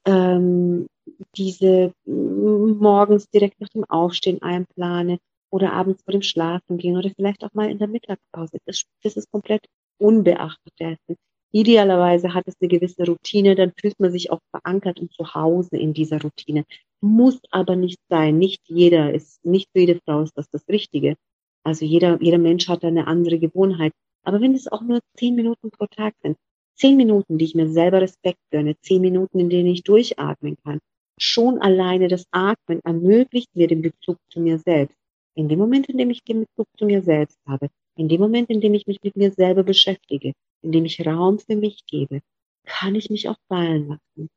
ähm, diese morgens direkt nach dem Aufstehen einplane oder abends vor dem Schlafen gehen oder vielleicht auch mal in der Mittagspause. Das, das ist komplett unbeachtet dessen. Idealerweise hat es eine gewisse Routine, dann fühlt man sich auch verankert und zu Hause in dieser Routine. Muss aber nicht sein. Nicht jeder ist, nicht jede Frau ist das das Richtige. Also jeder, jeder Mensch hat eine andere Gewohnheit. Aber wenn es auch nur zehn Minuten pro Tag sind, zehn Minuten, die ich mir selber Respekt gönne, zehn Minuten, in denen ich durchatmen kann. Schon alleine das Atmen ermöglicht mir den Bezug zu mir selbst. In dem Moment, in dem ich den Bezug zu mir selbst habe, in dem Moment, in dem ich mich mit mir selber beschäftige, in dem ich Raum für mich gebe, kann ich mich auch fallen lassen,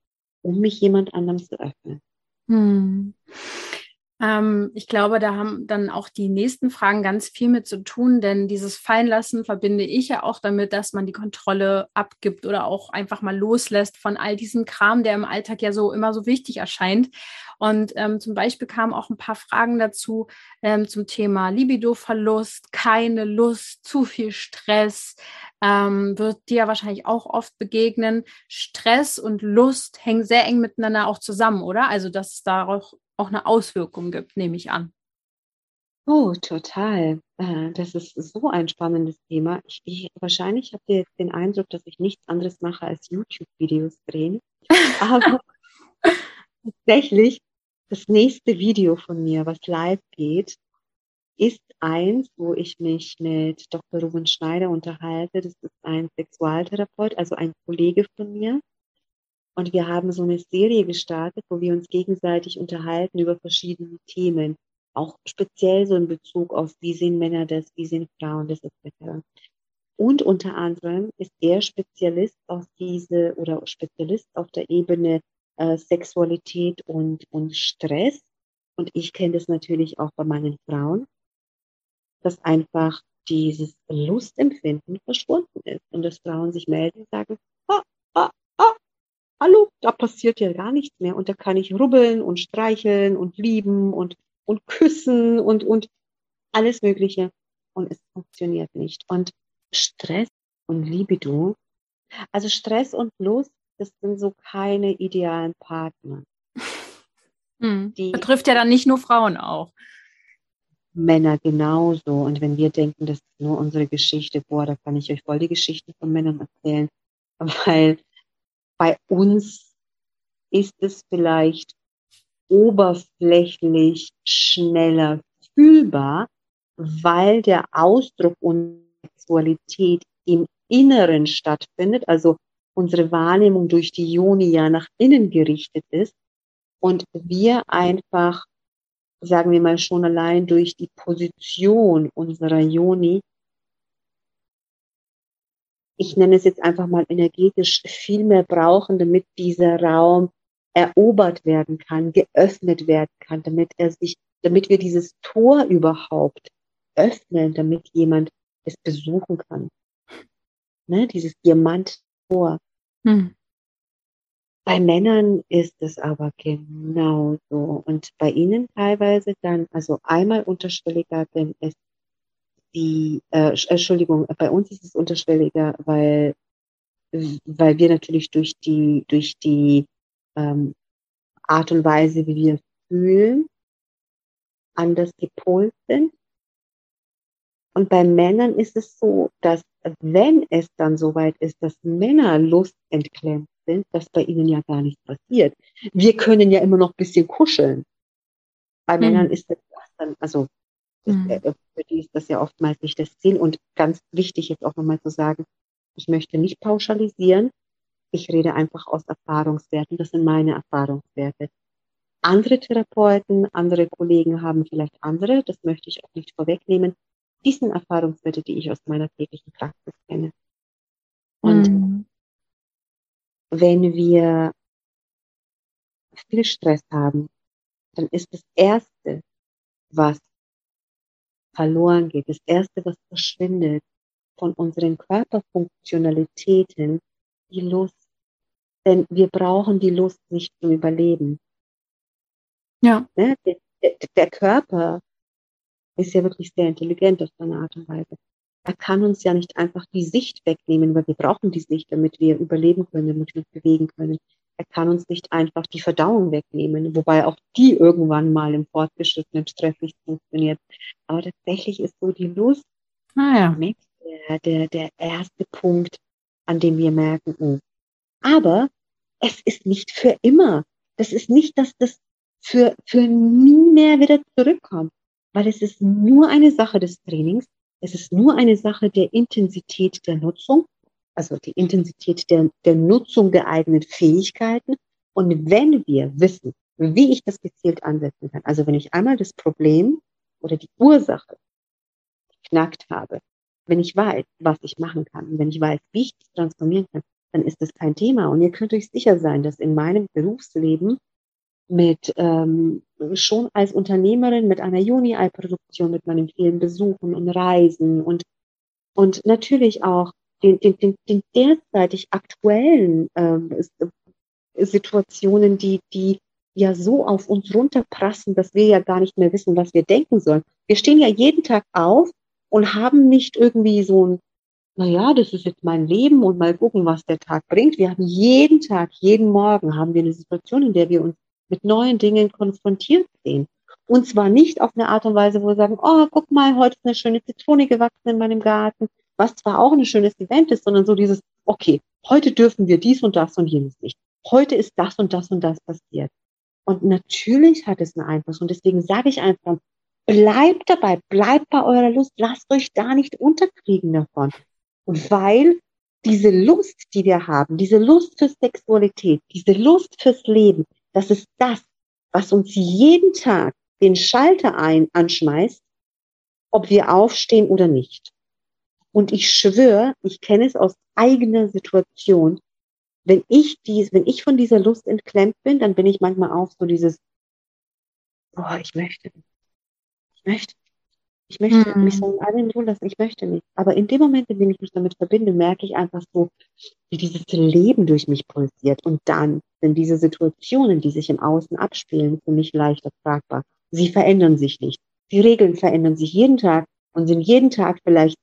um mich jemand anderem zu öffnen. Hm. Ähm, ich glaube, da haben dann auch die nächsten Fragen ganz viel mit zu tun, denn dieses Fallenlassen verbinde ich ja auch damit, dass man die Kontrolle abgibt oder auch einfach mal loslässt von all diesem Kram, der im Alltag ja so immer so wichtig erscheint. Und ähm, zum Beispiel kamen auch ein paar Fragen dazu ähm, zum Thema Libido-Verlust, keine Lust, zu viel Stress, ähm, wird dir wahrscheinlich auch oft begegnen. Stress und Lust hängen sehr eng miteinander auch zusammen, oder? Also, dass es darauf auch eine Auswirkung gibt, nehme ich an. Oh, total. Äh, das ist so ein spannendes Thema. Ich, wahrscheinlich habt ihr jetzt den Eindruck, dass ich nichts anderes mache als YouTube-Videos drehen. Aber tatsächlich, das nächste Video von mir, was live geht, ist eins, wo ich mich mit Dr. Ruben Schneider unterhalte. Das ist ein Sexualtherapeut, also ein Kollege von mir. Und wir haben so eine Serie gestartet, wo wir uns gegenseitig unterhalten über verschiedene Themen. Auch speziell so in Bezug auf, wie sehen Männer das, wie sehen Frauen das, etc. Und unter anderem ist er Spezialist auf diese oder Spezialist auf der Ebene äh, Sexualität und, und Stress. Und ich kenne das natürlich auch bei meinen Frauen, dass einfach dieses Lustempfinden verschwunden ist und dass Frauen sich melden und sagen, hallo, da passiert ja gar nichts mehr und da kann ich rubbeln und streicheln und lieben und, und küssen und, und alles Mögliche und es funktioniert nicht. Und Stress und Libido, also Stress und Lust, das sind so keine idealen Partner. Hm. Die betrifft ja dann nicht nur Frauen auch. Männer genauso. Und wenn wir denken, das ist nur unsere Geschichte, boah, da kann ich euch voll die Geschichte von Männern erzählen. Weil bei uns ist es vielleicht oberflächlich schneller fühlbar, weil der Ausdruck unserer Sexualität im Inneren stattfindet, also unsere Wahrnehmung durch die Joni ja nach innen gerichtet ist und wir einfach, sagen wir mal schon allein durch die Position unserer Joni ich nenne es jetzt einfach mal energetisch, viel mehr brauchen, damit dieser Raum erobert werden kann, geöffnet werden kann, damit er sich, damit wir dieses Tor überhaupt öffnen, damit jemand es besuchen kann. Ne, dieses Diamanttor. Hm. Bei Männern ist es aber genauso. Und bei ihnen teilweise dann, also einmal unterschwelliger, wenn es die, äh, Entschuldigung, bei uns ist es unterschwelliger, weil, weil wir natürlich durch die, durch die ähm, Art und Weise, wie wir fühlen, anders gepolt sind. Und bei Männern ist es so, dass wenn es dann soweit ist, dass Männer lustentklemmt sind, dass bei ihnen ja gar nichts passiert. Wir können ja immer noch ein bisschen kuscheln. Bei hm. Männern ist das dann, also Mhm. Äh, für die ist das ja oftmals nicht das Ziel. Und ganz wichtig jetzt auch nochmal zu sagen, ich möchte nicht pauschalisieren. Ich rede einfach aus Erfahrungswerten. Das sind meine Erfahrungswerte. Andere Therapeuten, andere Kollegen haben vielleicht andere. Das möchte ich auch nicht vorwegnehmen. Dies sind Erfahrungswerte, die ich aus meiner täglichen Praxis kenne. Und mhm. wenn wir viel Stress haben, dann ist das Erste, was verloren geht, das Erste, was verschwindet von unseren Körperfunktionalitäten, die Lust. Denn wir brauchen die Lust nicht zum Überleben. Ja. Ne? Der, der, der Körper ist ja wirklich sehr intelligent auf seine Art und Weise. Er kann uns ja nicht einfach die Sicht wegnehmen, weil wir brauchen die Sicht, damit wir überleben können, damit wir uns bewegen können. Er kann uns nicht einfach die Verdauung wegnehmen, wobei auch die irgendwann mal im fortgeschrittenen Stress nicht funktioniert. Aber tatsächlich ist so die Lust ah, ja. der, der, der erste Punkt, an dem wir merken, oh. aber es ist nicht für immer. Das ist nicht, dass das für, für nie mehr wieder zurückkommt, weil es ist nur eine Sache des Trainings. Es ist nur eine Sache der Intensität der Nutzung also die Intensität der, der Nutzung der eigenen Fähigkeiten. Und wenn wir wissen, wie ich das gezielt ansetzen kann, also wenn ich einmal das Problem oder die Ursache geknackt habe, wenn ich weiß, was ich machen kann, wenn ich weiß, wie ich das transformieren kann, dann ist das kein Thema. Und ihr könnt euch sicher sein, dass in meinem Berufsleben mit ähm, schon als Unternehmerin mit einer Juni-Ei-Produktion, mit meinen vielen Besuchen und Reisen und und natürlich auch den, den, den, den derzeitig aktuellen ähm, Situationen, die, die ja so auf uns runterprassen, dass wir ja gar nicht mehr wissen, was wir denken sollen. Wir stehen ja jeden Tag auf und haben nicht irgendwie so ein, naja, das ist jetzt mein Leben und mal gucken, was der Tag bringt. Wir haben jeden Tag, jeden Morgen haben wir eine Situation, in der wir uns mit neuen Dingen konfrontiert sehen. Und zwar nicht auf eine Art und Weise, wo wir sagen, oh, guck mal, heute ist eine schöne Zitrone gewachsen in meinem Garten, was zwar auch ein schönes Event ist, sondern so dieses, okay, heute dürfen wir dies und das und jenes nicht. Heute ist das und das und das passiert. Und natürlich hat es einen Einfluss. Und deswegen sage ich einfach, bleibt dabei, bleibt bei eurer Lust, lasst euch da nicht unterkriegen davon. Und weil diese Lust, die wir haben, diese Lust für Sexualität, diese Lust fürs Leben, das ist das, was uns jeden Tag den Schalter ein, anschmeißt, ob wir aufstehen oder nicht. Und ich schwöre, ich kenne es aus eigener Situation. Wenn ich dies, wenn ich von dieser Lust entklemmt bin, dann bin ich manchmal auch so dieses, oh, ich möchte, ich möchte, ich möchte mhm. mich so allen tun lassen, ich möchte nicht. Aber in dem Moment, in dem ich mich damit verbinde, merke ich einfach so, wie dieses Leben durch mich pulsiert. Und dann sind diese Situationen, die sich im Außen abspielen, für mich leichter tragbar. Sie verändern sich nicht. Die Regeln verändern sich jeden Tag und sind jeden Tag vielleicht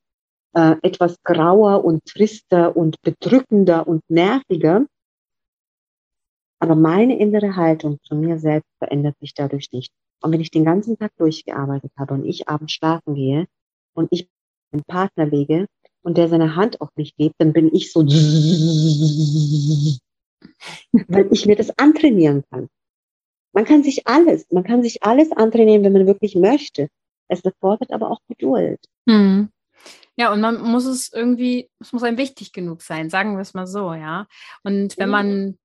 äh, etwas grauer und trister und bedrückender und nerviger. Aber meine innere Haltung zu mir selbst verändert sich dadurch nicht. Und wenn ich den ganzen Tag durchgearbeitet habe und ich abends schlafen gehe und ich einen Partner lege und der seine Hand auf mich gibt, dann bin ich so, weil ich mir das antrainieren kann. Man kann sich alles, man kann sich alles antrainieren, wenn man wirklich möchte. Es erfordert aber auch Geduld. Hm. Ja, und man muss es irgendwie, es muss einem wichtig genug sein, sagen wir es mal so, ja. Und wenn man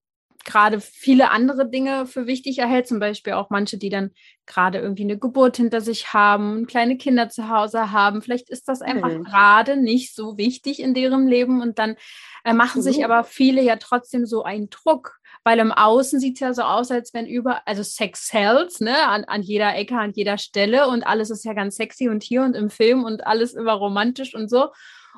gerade viele andere Dinge für wichtig erhält, zum Beispiel auch manche, die dann gerade irgendwie eine Geburt hinter sich haben, kleine Kinder zu Hause haben. Vielleicht ist das einfach mhm. gerade nicht so wichtig in deren Leben und dann äh, machen mhm. sich aber viele ja trotzdem so einen Druck, weil im Außen sieht es ja so aus, als wenn über, also Sex sells, ne, an, an jeder Ecke, an jeder Stelle und alles ist ja ganz sexy und hier und im Film und alles immer romantisch und so.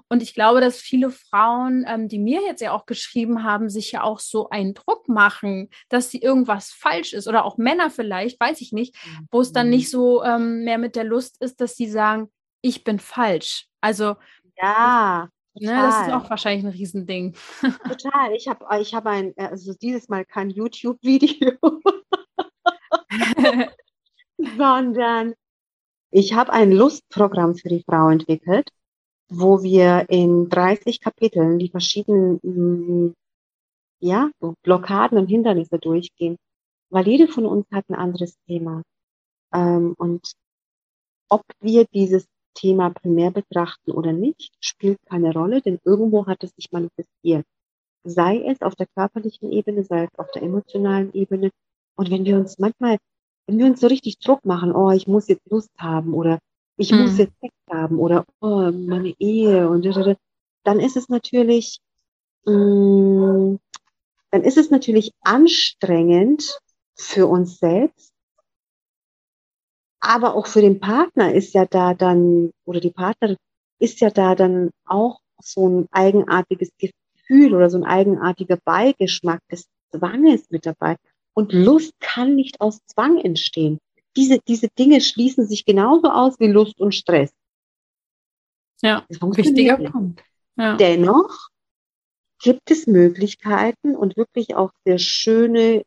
Und ich glaube, dass viele Frauen, ähm, die mir jetzt ja auch geschrieben haben, sich ja auch so einen Druck machen, dass sie irgendwas falsch ist. Oder auch Männer vielleicht, weiß ich nicht, wo es dann nicht mhm. so ähm, mehr mit der Lust ist, dass sie sagen, ich bin falsch. Also ja. Ne, das ist auch wahrscheinlich ein Riesending. Total. Ich habe ich hab ein, also dieses Mal kein YouTube-Video, sondern ich habe ein Lustprogramm für die Frau entwickelt wo wir in 30 Kapiteln die verschiedenen mm, ja, Blockaden und Hindernisse durchgehen, weil jede von uns hat ein anderes Thema. Ähm, und ob wir dieses Thema primär betrachten oder nicht, spielt keine Rolle, denn irgendwo hat es sich manifestiert. Sei es auf der körperlichen Ebene, sei es auf der emotionalen Ebene. Und wenn wir uns manchmal, wenn wir uns so richtig Druck machen, oh, ich muss jetzt Lust haben oder ich mhm. muss jetzt Sex haben oder oh, meine Ehe und dann ist es natürlich, mh, mm, dann ist es natürlich anstrengend für uns selbst, aber auch für den Partner ist ja da dann, oder die Partnerin ist ja da dann auch so ein eigenartiges Gefühl oder so ein eigenartiger Beigeschmack des Zwanges mit dabei. Und Lust kann nicht aus Zwang entstehen diese, diese Dinge schließen sich genauso aus wie Lust und Stress. Ja, wichtiger Punkt. Ja. Dennoch gibt es Möglichkeiten und wirklich auch sehr schöne,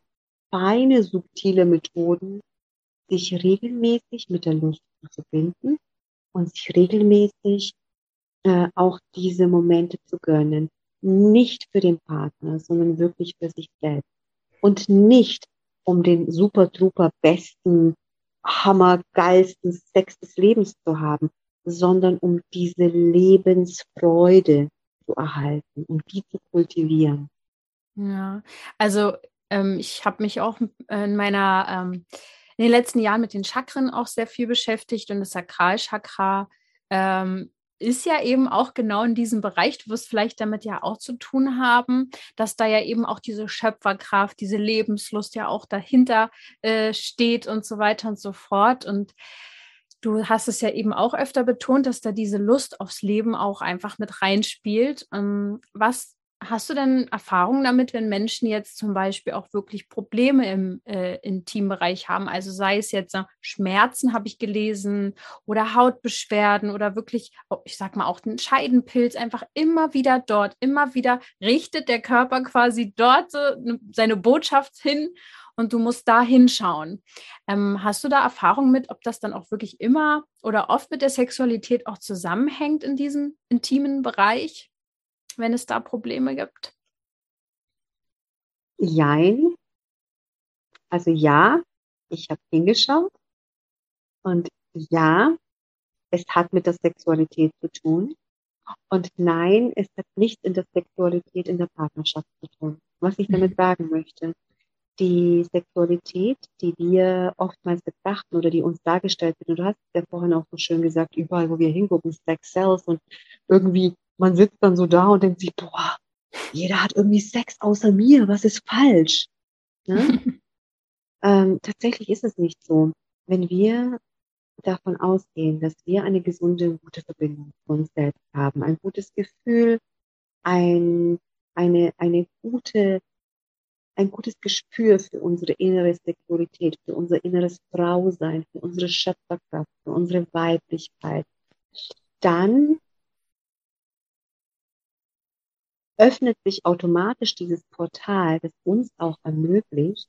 feine, subtile Methoden, sich regelmäßig mit der Lust zu verbinden und sich regelmäßig äh, auch diese Momente zu gönnen. Nicht für den Partner, sondern wirklich für sich selbst. Und nicht um den super, duper besten hammergeilsten Sex des Lebens zu haben, sondern um diese Lebensfreude, zu erhalten und die zu kultivieren. Ja, also ähm, ich habe mich auch in meiner ähm, in den letzten Jahren mit den Chakren auch sehr viel beschäftigt und das Sakralchakra ähm, ist ja eben auch genau in diesem Bereich, du wirst vielleicht damit ja auch zu tun haben, dass da ja eben auch diese Schöpferkraft, diese Lebenslust ja auch dahinter äh, steht und so weiter und so fort. Und du hast es ja eben auch öfter betont, dass da diese Lust aufs Leben auch einfach mit reinspielt. Ähm, was Hast du denn Erfahrungen damit, wenn Menschen jetzt zum Beispiel auch wirklich Probleme im äh, Intimbereich haben? Also sei es jetzt äh, Schmerzen, habe ich gelesen, oder Hautbeschwerden oder wirklich, oh, ich sag mal, auch den Scheidenpilz, einfach immer wieder dort, immer wieder richtet der Körper quasi dort so seine Botschaft hin und du musst da hinschauen. Ähm, hast du da Erfahrungen mit, ob das dann auch wirklich immer oder oft mit der Sexualität auch zusammenhängt in diesem intimen Bereich? Wenn es da Probleme gibt? Jein. Also ja, ich habe hingeschaut und ja, es hat mit der Sexualität zu tun. Und nein, es hat nichts in der Sexualität in der Partnerschaft zu tun. Was ich damit mhm. sagen möchte, die Sexualität, die wir oftmals betrachten oder die uns dargestellt wird, und du hast es ja vorhin auch so schön gesagt, überall, wo wir hingucken, Sex sells und irgendwie man sitzt dann so da und denkt sich, boah, jeder hat irgendwie Sex außer mir, was ist falsch? Ne? ähm, tatsächlich ist es nicht so. Wenn wir davon ausgehen, dass wir eine gesunde, gute Verbindung zu uns selbst haben, ein gutes Gefühl, ein, eine, eine gute, ein gutes Gespür für unsere innere Sexualität, für unser inneres Frausein, für unsere Schöpferkraft, für unsere Weiblichkeit, dann öffnet sich automatisch dieses Portal, das uns auch ermöglicht,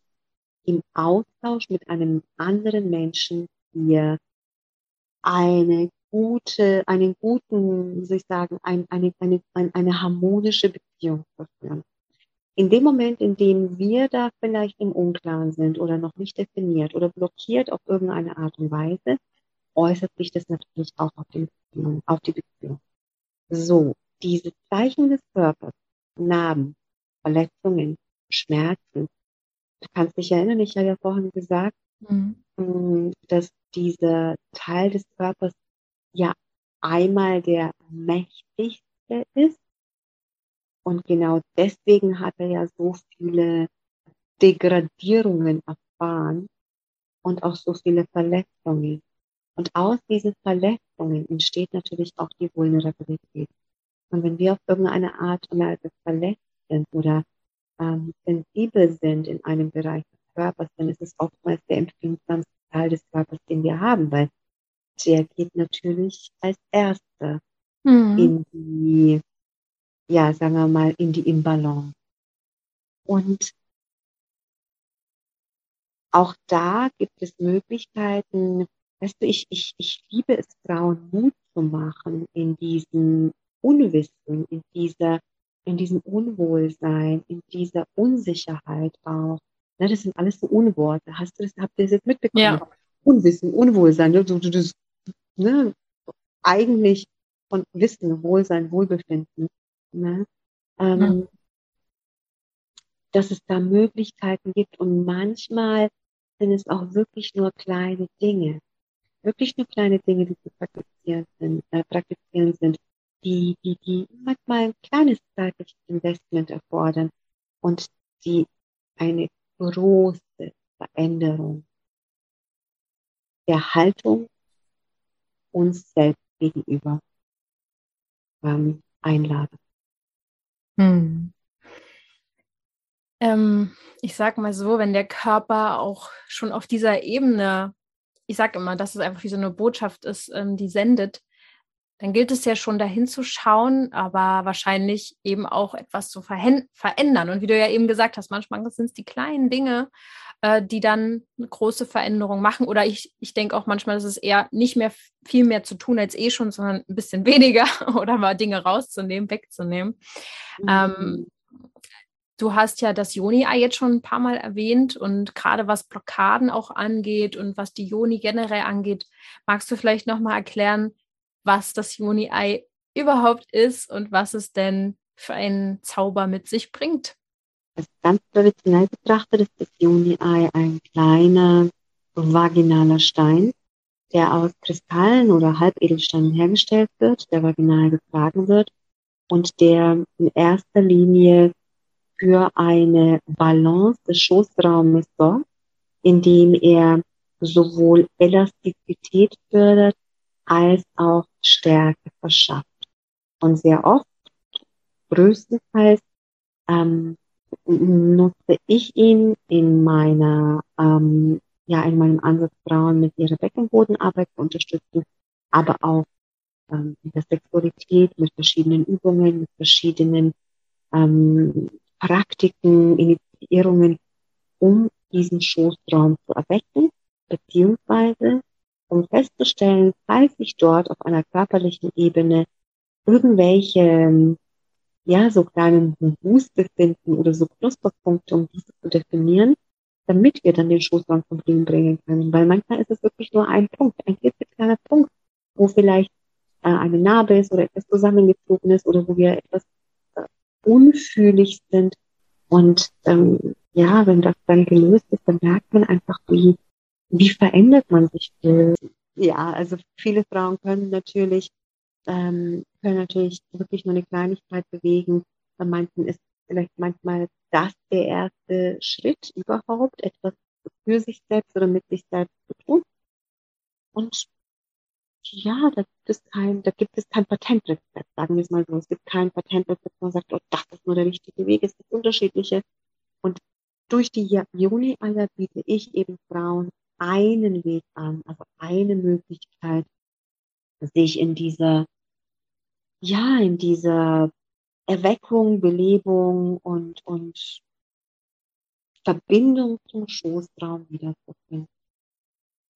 im Austausch mit einem anderen Menschen hier eine gute, einen guten, wie soll ich sagen, ein, eine, eine, eine harmonische Beziehung zu führen. In dem Moment, in dem wir da vielleicht im Unklaren sind oder noch nicht definiert oder blockiert auf irgendeine Art und Weise, äußert sich das natürlich auch auf Beziehung. Auf die Beziehung. So, diese Zeichen des Körpers, Narben, Verletzungen, Schmerzen. Du kannst dich erinnern, ich habe ja vorhin gesagt, mhm. Mm, dass dieser Teil des Körpers ja einmal der mächtigste ist. Und genau deswegen hat er ja so viele Degradierungen erfahren und auch so viele Verletzungen. Und aus diesen Verletzungen entsteht natürlich auch die Vulnerabilität. Und wenn wir auf irgendeine Art und Weise verletzt sind oder ähm, sensibel sind in einem Bereich des Körpers, dann ist es oftmals der empfindsamste Teil des Körpers, den wir haben, weil der geht natürlich als Erster mhm. in die, ja, sagen wir mal, in die Imbalance. Und auch da gibt es Möglichkeiten, weißt du, ich, ich, ich liebe es, Frauen Mut zu machen in diesen Unwissen, in dieser, in diesem Unwohlsein, in dieser Unsicherheit auch. Ne, das sind alles so Unworte. Hast du das, habt ihr das jetzt mitbekommen? Ja. Unwissen, Unwohlsein, ne, so, das, ne, eigentlich von Wissen, Wohlsein, Wohlbefinden, ne, ähm, mhm. dass es da Möglichkeiten gibt und manchmal sind es auch wirklich nur kleine Dinge, wirklich nur kleine Dinge, die zu praktizieren sind, äh, praktizieren sind die, die, die manchmal ein kleines zeitliches Investment erfordern und die eine große Veränderung der Haltung uns selbst gegenüber ähm, einladen. Hm. Ähm, ich sag mal so, wenn der Körper auch schon auf dieser Ebene, ich sage immer, dass es einfach wie so eine Botschaft ist, ähm, die sendet, dann gilt es ja schon dahin zu schauen, aber wahrscheinlich eben auch etwas zu verändern. Und wie du ja eben gesagt hast, manchmal sind es die kleinen Dinge, äh, die dann eine große Veränderung machen. Oder ich, ich denke auch manchmal, dass es eher nicht mehr viel mehr zu tun als eh schon, sondern ein bisschen weniger oder mal Dinge rauszunehmen, wegzunehmen. Mhm. Ähm, Du hast ja das Joni-Ei jetzt schon ein paar Mal erwähnt und gerade was Blockaden auch angeht und was die Joni generell angeht, magst du vielleicht nochmal erklären, was das Juni-Ei überhaupt ist und was es denn für einen Zauber mit sich bringt. Also ganz traditionell betrachtet ist das Juni-Ei ein kleiner vaginaler Stein, der aus Kristallen oder Halbedelsteinen hergestellt wird, der vaginal getragen wird und der in erster Linie für eine Balance des Schoßraumes sorgt, indem er sowohl Elastizität fördert als auch Stärke verschafft. Und sehr oft, größtenteils, ähm, nutze ich ihn in meiner, ähm, ja, in meinem Ansatz, Frauen mit ihrer Beckenbodenarbeit zu unterstützen, aber auch ähm, in der Sexualität mit verschiedenen Übungen, mit verschiedenen ähm, Praktiken, Initiierungen, um diesen Schoßraum zu erwecken, beziehungsweise um festzustellen, falls sich dort auf einer körperlichen Ebene irgendwelche, ja, so kleinen Boost befinden oder so Knusperpunkte, um diese zu definieren, damit wir dann den Schoßraum zum Blühen bringen können. Weil manchmal ist es wirklich nur ein Punkt, ein kleiner Punkt, wo vielleicht äh, eine Narbe ist oder etwas zusammengezogen ist oder wo wir etwas äh, unfühlig sind. Und ähm, ja, wenn das dann gelöst ist, dann merkt man einfach, wie, wie verändert man sich. Ja, also viele Frauen können natürlich, ähm, können natürlich wirklich nur eine Kleinigkeit bewegen. Bei manchen ist vielleicht manchmal das der erste Schritt überhaupt, etwas für sich selbst oder mit sich selbst zu tun. Und ja, da gibt es kein, da gibt es kein Patentrezept, sagen wir es mal so. Es gibt kein Patentrezept, wo man sagt, oh, das ist nur der richtige Weg. Es gibt unterschiedliche. Und durch die Juni-Eier biete ich eben Frauen einen Weg an, also eine Möglichkeit, sich in dieser, ja, in dieser Erweckung, Belebung und, und Verbindung zum Schoßraum wiederzufinden.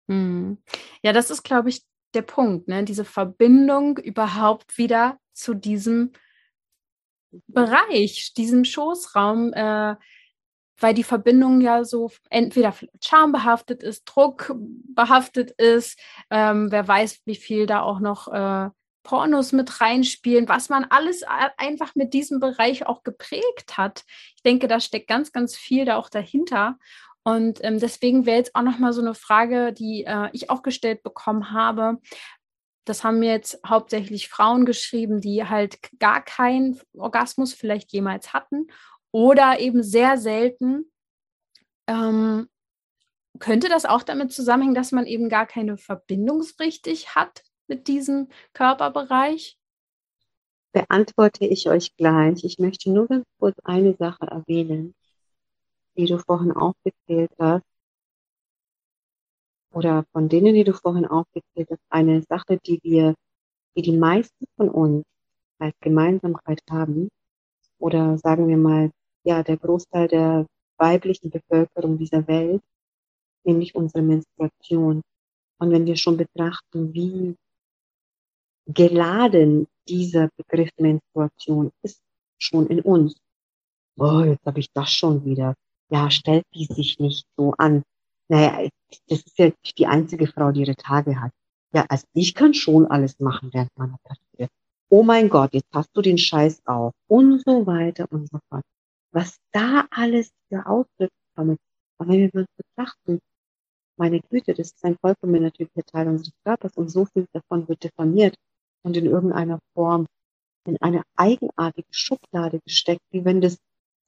Hm. Ja, das ist, glaube ich, der Punkt, ne? diese Verbindung überhaupt wieder zu diesem Bereich, diesem Schoßraum, äh, weil die Verbindung ja so entweder schambehaftet ist, druckbehaftet ist, ähm, wer weiß, wie viel da auch noch äh, Pornos mit reinspielen, was man alles einfach mit diesem Bereich auch geprägt hat. Ich denke, da steckt ganz, ganz viel da auch dahinter. Und ähm, deswegen wäre jetzt auch noch mal so eine Frage, die äh, ich auch gestellt bekommen habe. Das haben mir jetzt hauptsächlich Frauen geschrieben, die halt gar keinen Orgasmus vielleicht jemals hatten oder eben sehr selten. Ähm, könnte das auch damit zusammenhängen, dass man eben gar keine Verbindung richtig hat mit diesem Körperbereich? Beantworte ich euch gleich. Ich möchte nur ganz kurz eine Sache erwähnen die du vorhin aufgezählt hast, oder von denen, die du vorhin aufgezählt hast, eine Sache, die wir, die die meisten von uns als Gemeinsamkeit haben, oder sagen wir mal, ja, der Großteil der weiblichen Bevölkerung dieser Welt, nämlich unsere Menstruation. Und wenn wir schon betrachten, wie geladen dieser Begriff Menstruation ist, schon in uns. Oh, jetzt habe ich das schon wieder ja, stellt die sich nicht so an. Naja, das ist ja die einzige Frau, die ihre Tage hat. Ja, also ich kann schon alles machen während meiner Periode. Oh mein Gott, jetzt hast du den Scheiß auf. Und so weiter und so fort. Was da alles für Ausdrücke kommen. Aber wenn wir uns betrachten, meine Güte, das ist ein vollkommen natürlicher Teil unseres Körpers und so viel davon wird diffamiert und in irgendeiner Form in eine eigenartige Schublade gesteckt, wie wenn das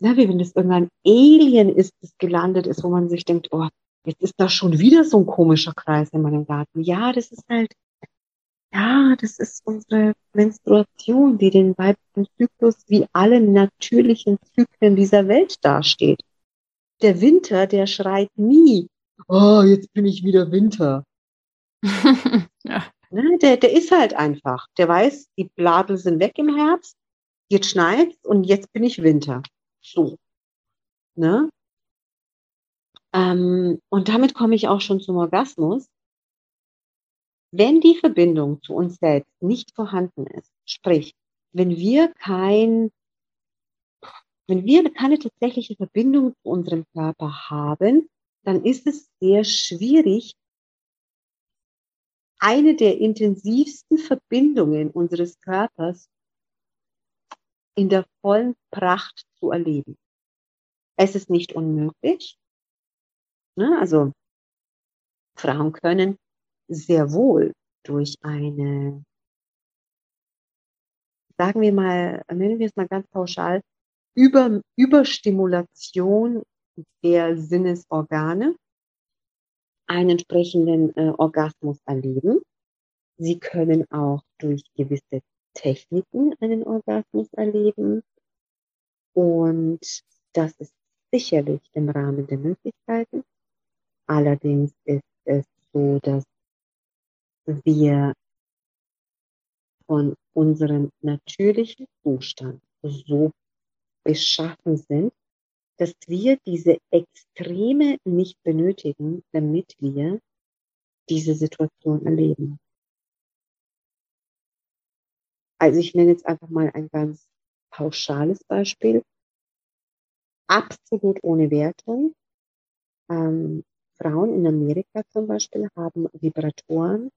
na, wie wenn das irgendein Alien ist, das gelandet ist, wo man sich denkt, oh, jetzt ist da schon wieder so ein komischer Kreis in meinem Garten. Ja, das ist halt, ja, das ist unsere Menstruation, die den weiblichen Zyklus wie alle natürlichen Zyklen dieser Welt dasteht. Der Winter, der schreit nie, oh, jetzt bin ich wieder Winter. ja. ne, der, der ist halt einfach. Der weiß, die Bladel sind weg im Herbst, jetzt schneit's und jetzt bin ich Winter so. Ne? Ähm, und damit komme ich auch schon zum Orgasmus. Wenn die Verbindung zu uns selbst nicht vorhanden ist, sprich, wenn wir kein, wenn wir keine tatsächliche Verbindung zu unserem Körper haben, dann ist es sehr schwierig, eine der intensivsten Verbindungen unseres Körpers in der vollen Pracht zu erleben. Es ist nicht unmöglich. Ne? Also Frauen können sehr wohl durch eine, sagen wir mal, nennen wir es mal ganz pauschal, Über, Überstimulation der Sinnesorgane einen entsprechenden äh, Orgasmus erleben. Sie können auch durch gewisse Techniken einen Orgasmus erleben. Und das ist sicherlich im Rahmen der Möglichkeiten. Allerdings ist es so, dass wir von unserem natürlichen Zustand so beschaffen sind, dass wir diese Extreme nicht benötigen, damit wir diese Situation erleben. Also ich nenne jetzt einfach mal ein ganz pauschales Beispiel. Absolut ohne Wertung. Ähm, Frauen in Amerika zum Beispiel haben Vibratoren,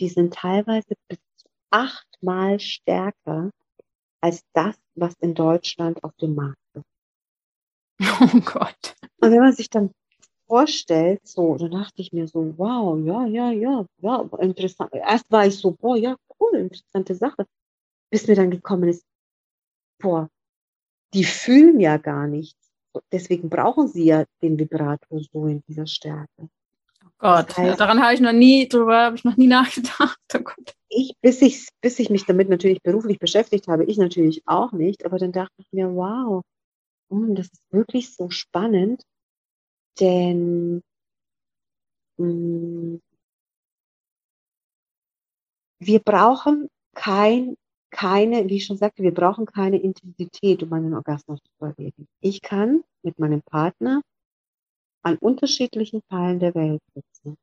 die sind teilweise bis zu achtmal stärker als das, was in Deutschland auf dem Markt ist. Oh Gott. Und wenn man sich dann vorstellt, so, dann dachte ich mir so, wow, ja, ja, ja, ja, interessant. Erst war ich so, boah, ja, cool, interessante Sache. Bis mir dann gekommen ist, boah, die fühlen ja gar nichts. Deswegen brauchen sie ja den Vibrator so in dieser Stärke. Gott, das heißt, daran habe ich noch nie drüber, habe ich noch nie nachgedacht. Oh. Ich, bis ich, bis ich mich damit natürlich beruflich beschäftigt habe, ich natürlich auch nicht, aber dann dachte ich mir, wow, oh, das ist wirklich so spannend, denn mh, mm, wir brauchen kein keine, wie ich schon sagte, wir brauchen keine Intensität, um einen Orgasmus zu erleben. Ich kann mit meinem Partner an unterschiedlichen Teilen der Welt sitzen.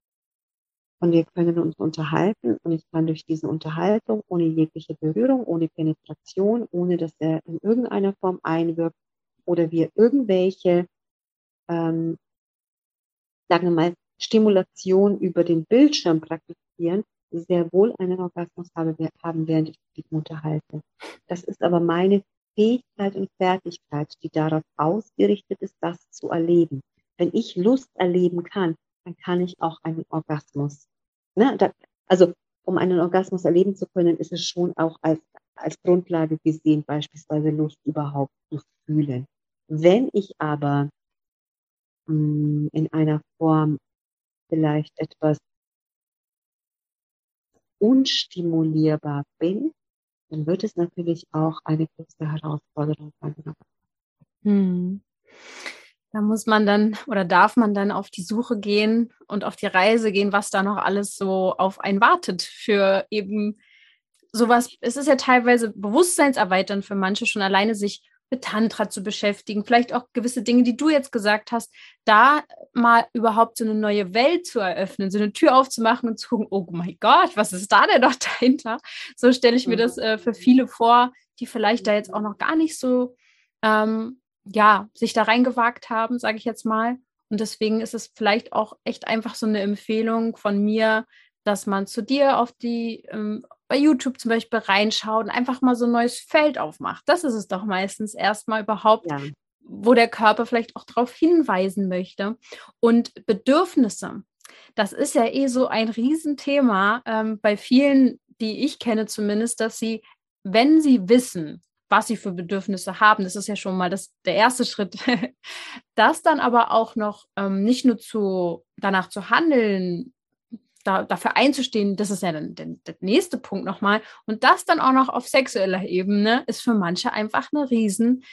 Und wir können uns unterhalten und ich kann durch diese Unterhaltung ohne jegliche Berührung, ohne Penetration, ohne dass er in irgendeiner Form einwirkt oder wir irgendwelche, ähm, sagen wir mal, Stimulation über den Bildschirm praktizieren, sehr wohl einen Orgasmus habe, haben, während ich mich unterhalte. Das ist aber meine Fähigkeit und Fertigkeit, die darauf ausgerichtet ist, das zu erleben. Wenn ich Lust erleben kann, dann kann ich auch einen Orgasmus. Ne? Da, also um einen Orgasmus erleben zu können, ist es schon auch als, als Grundlage gesehen, beispielsweise Lust überhaupt zu fühlen. Wenn ich aber mh, hm, in einer Form vielleicht etwas unstimulierbar bin, dann wird es natürlich auch eine große Herausforderung sein. Hm. Da muss man dann oder darf man dann auf die Suche gehen und auf die Reise gehen, was da noch alles so auf einen wartet für eben sowas. Es ist ja teilweise bewusstseinserweiternd für manche schon alleine sich mit Tantra zu beschäftigen, vielleicht auch gewisse Dinge, die du jetzt gesagt hast, da mal überhaupt so eine neue Welt zu eröffnen, so eine Tür aufzumachen und zu gucken, oh mein Gott, was ist da denn noch dahinter? So stelle ich mir das äh, für viele vor, die vielleicht da jetzt auch noch gar nicht so, ähm, ja, sich da reingewagt haben, sage ich jetzt mal. Und deswegen ist es vielleicht auch echt einfach so eine Empfehlung von mir, dass man zu dir auf die, ähm, bei YouTube zum Beispiel reinschaut und einfach mal so ein neues Feld aufmacht. Das ist es doch meistens erstmal überhaupt, ja. wo der Körper vielleicht auch darauf hinweisen möchte. Und Bedürfnisse, das ist ja eh so ein Riesenthema ähm, bei vielen, die ich kenne zumindest, dass sie, wenn sie wissen, was sie für Bedürfnisse haben. Das ist ja schon mal das, der erste Schritt. das dann aber auch noch ähm, nicht nur zu, danach zu handeln, da, dafür einzustehen, das ist ja dann der, der nächste Punkt nochmal. Und das dann auch noch auf sexueller Ebene ist für manche einfach eine riesen,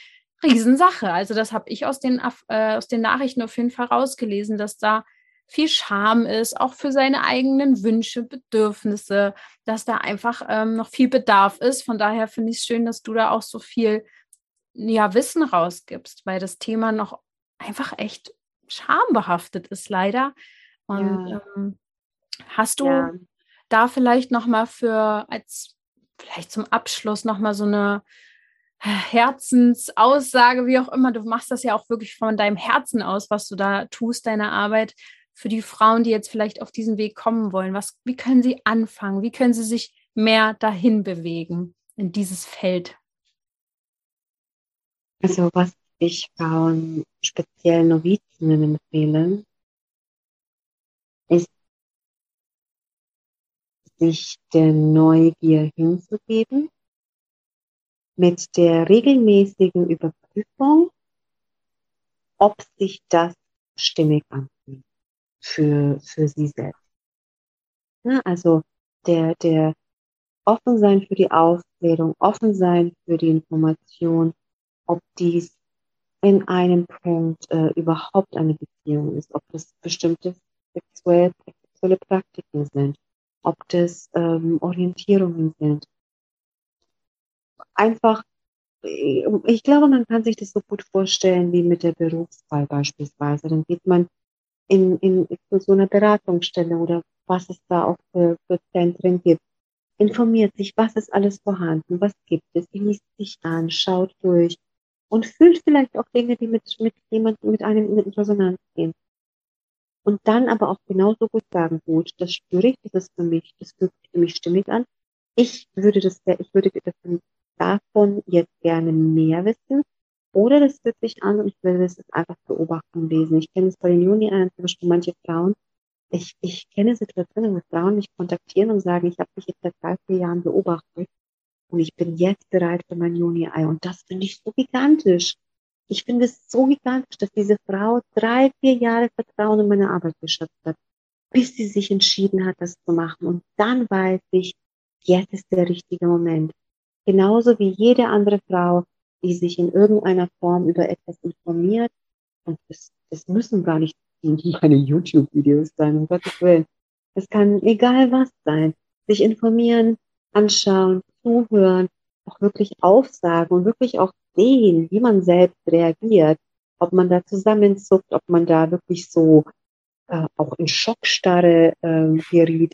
Riesensache. Also das habe ich aus den, äh, aus den Nachrichten auf jeden Fall rausgelesen, dass da viel Scham ist, auch für seine eigenen Wünsche, Bedürfnisse, dass da einfach ähm, noch viel Bedarf ist. Von daher finde ich es schön, dass du da auch so viel ja, Wissen rausgibst, weil das Thema noch einfach echt schambehaftet ist, leider. Und ja. ähm, Hast du ja. da vielleicht noch mal für als vielleicht zum Abschluss noch mal so eine Herzensaussage, wie auch immer, du machst das ja auch wirklich von deinem Herzen aus, was du da tust, deine Arbeit. Für die Frauen, die jetzt vielleicht auf diesen Weg kommen wollen? Was, wie können sie anfangen? Wie können sie sich mehr dahin bewegen in dieses Feld? Also was ich Frauen, speziell Novizinnen empfehle, ist, sich der Neugier hinzugeben, mit der regelmäßigen Überprüfung, ob sich das stimmig anfühlt für, für sie selbst. Ja, also der, der offen sein für die Aufklärung, offen sein für die Information, ob dies in einem Punkt äh, überhaupt eine Beziehung ist, ob das bestimmte sexuelle, sexuelle Praktiken sind, ob das ähm, Orientierungen sind. Einfach, äh, ich glaube, man kann sich das so gut vorstellen wie mit der Berufswahl beispielsweise. Dann geht man in, in, in so einer Beratungsstelle oder was es da auch für, für Zentren gibt. Informiert sich, was ist alles vorhanden, was gibt es, liest sich an, schaut durch und fühlt vielleicht auch Dinge, die mit, mit jemandem, mit einem in Resonanz gehen. Und dann aber auch genauso gut sagen, gut, das spüre ich, das ist für mich, das fühlt sich für mich stimmig an. Ich würde das, ich würde davon jetzt gerne mehr wissen. Oder das fühlt sich an und ich will das einfach beobachten lesen. Ich kenne es bei den Juni ein, zum Beispiel manche Frauen. Ich, ich kenne Situationen, wo Frauen mich kontaktieren und sagen, ich habe dich jetzt seit drei, vier Jahren beobachtet und ich bin jetzt bereit für mein Juni-Ei. Und das finde ich so gigantisch. Ich finde es so gigantisch, dass diese Frau drei, vier Jahre Vertrauen in meine Arbeit geschöpft hat, bis sie sich entschieden hat, das zu machen. Und dann weiß ich, jetzt ist der richtige Moment. Genauso wie jede andere Frau, die sich in irgendeiner Form über etwas informiert. Und das, das müssen gar nicht meine YouTube-Videos sein, um Gottes Willen. Es kann egal was sein. Sich informieren, anschauen, zuhören, auch wirklich aufsagen und wirklich auch sehen, wie man selbst reagiert, ob man da zusammenzuckt, ob man da wirklich so äh, auch in Schockstarre äh, gerät,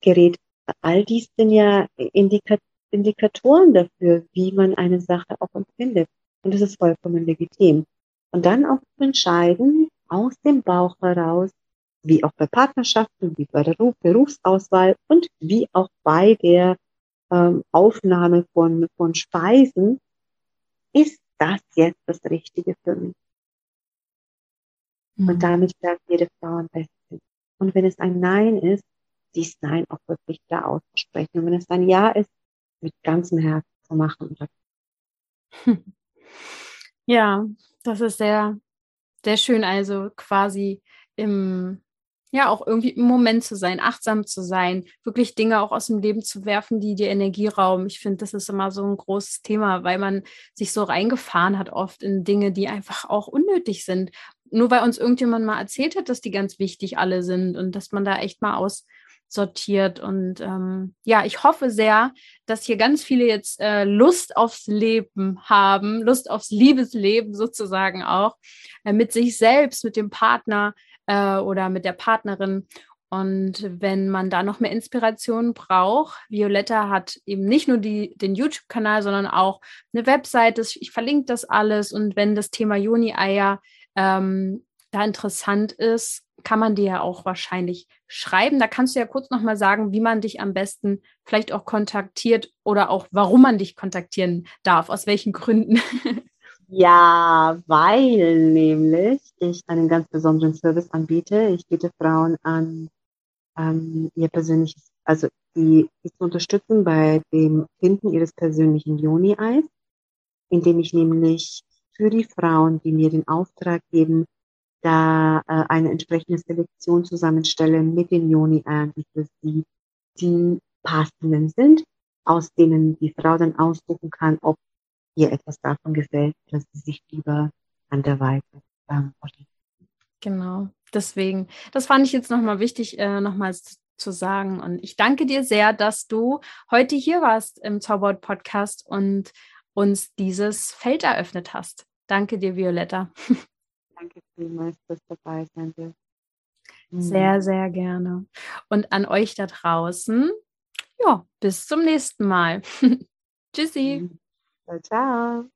gerät. All dies sind ja Indika Indikatoren dafür, wie man eine Sache auch empfindet. Und das ist vollkommen legitim. Und dann auch zu entscheiden, aus dem Bauch heraus, wie auch bei Partnerschaften, wie bei der Berufsauswahl und wie auch bei der ähm, Aufnahme von, von Speisen, ist das jetzt das Richtige für mich? Mhm. Und damit bleibt jede Frau am besten. Und wenn es ein Nein ist, dies Nein auch wirklich da auszusprechen. Und wenn es ein Ja ist, mit ganzem Herzen zu machen. Ja, das ist sehr, sehr schön. Also quasi im ja auch irgendwie im Moment zu sein, achtsam zu sein, wirklich Dinge auch aus dem Leben zu werfen, die dir Energie rauben. Ich finde, das ist immer so ein großes Thema, weil man sich so reingefahren hat oft in Dinge, die einfach auch unnötig sind. Nur weil uns irgendjemand mal erzählt hat, dass die ganz wichtig alle sind und dass man da echt mal aussortiert. Und ähm, ja, ich hoffe sehr, dass hier ganz viele jetzt äh, Lust aufs Leben haben, Lust aufs Liebesleben sozusagen auch, äh, mit sich selbst, mit dem Partner, äh, oder mit der Partnerin. Und wenn man da noch mehr Inspiration braucht, Violetta hat eben nicht nur die, den YouTube-Kanal, sondern auch eine Webseite. Ich verlinke das alles. Und wenn das Thema Juni-Eier ähm, da interessant ist, kann man dir ja auch wahrscheinlich schreiben. Da kannst du ja kurz nochmal sagen, wie man dich am besten vielleicht auch kontaktiert oder auch warum man dich kontaktieren darf, aus welchen Gründen. Ja, weil nämlich ich einen ganz besonderen Service anbiete. Ich biete Frauen an, ähm, ihr persönliches, also die, die zu unterstützen bei dem Finden ihres persönlichen Joni-Eis, indem ich nämlich für die Frauen, die mir den Auftrag geben, da äh, eine entsprechende Selektion zusammenstelle mit den Joni-Eiern, die für sie die passenden sind, aus denen die Frau dann aussuchen kann, ob ihr etwas davon gefällt, dass sie sich lieber anderweitig ähm, Genau, deswegen, das fand ich jetzt nochmal wichtig, äh, nochmals zu sagen. Und ich danke dir sehr, dass du heute hier warst im Zauberwort Podcast und uns dieses Feld eröffnet hast. Danke dir, Violetta. Danke vielmals fürs dabei sein. Sehr, sehr gerne. Und an euch da draußen, ja, bis zum nächsten Mal. Tschüssi. Ciao.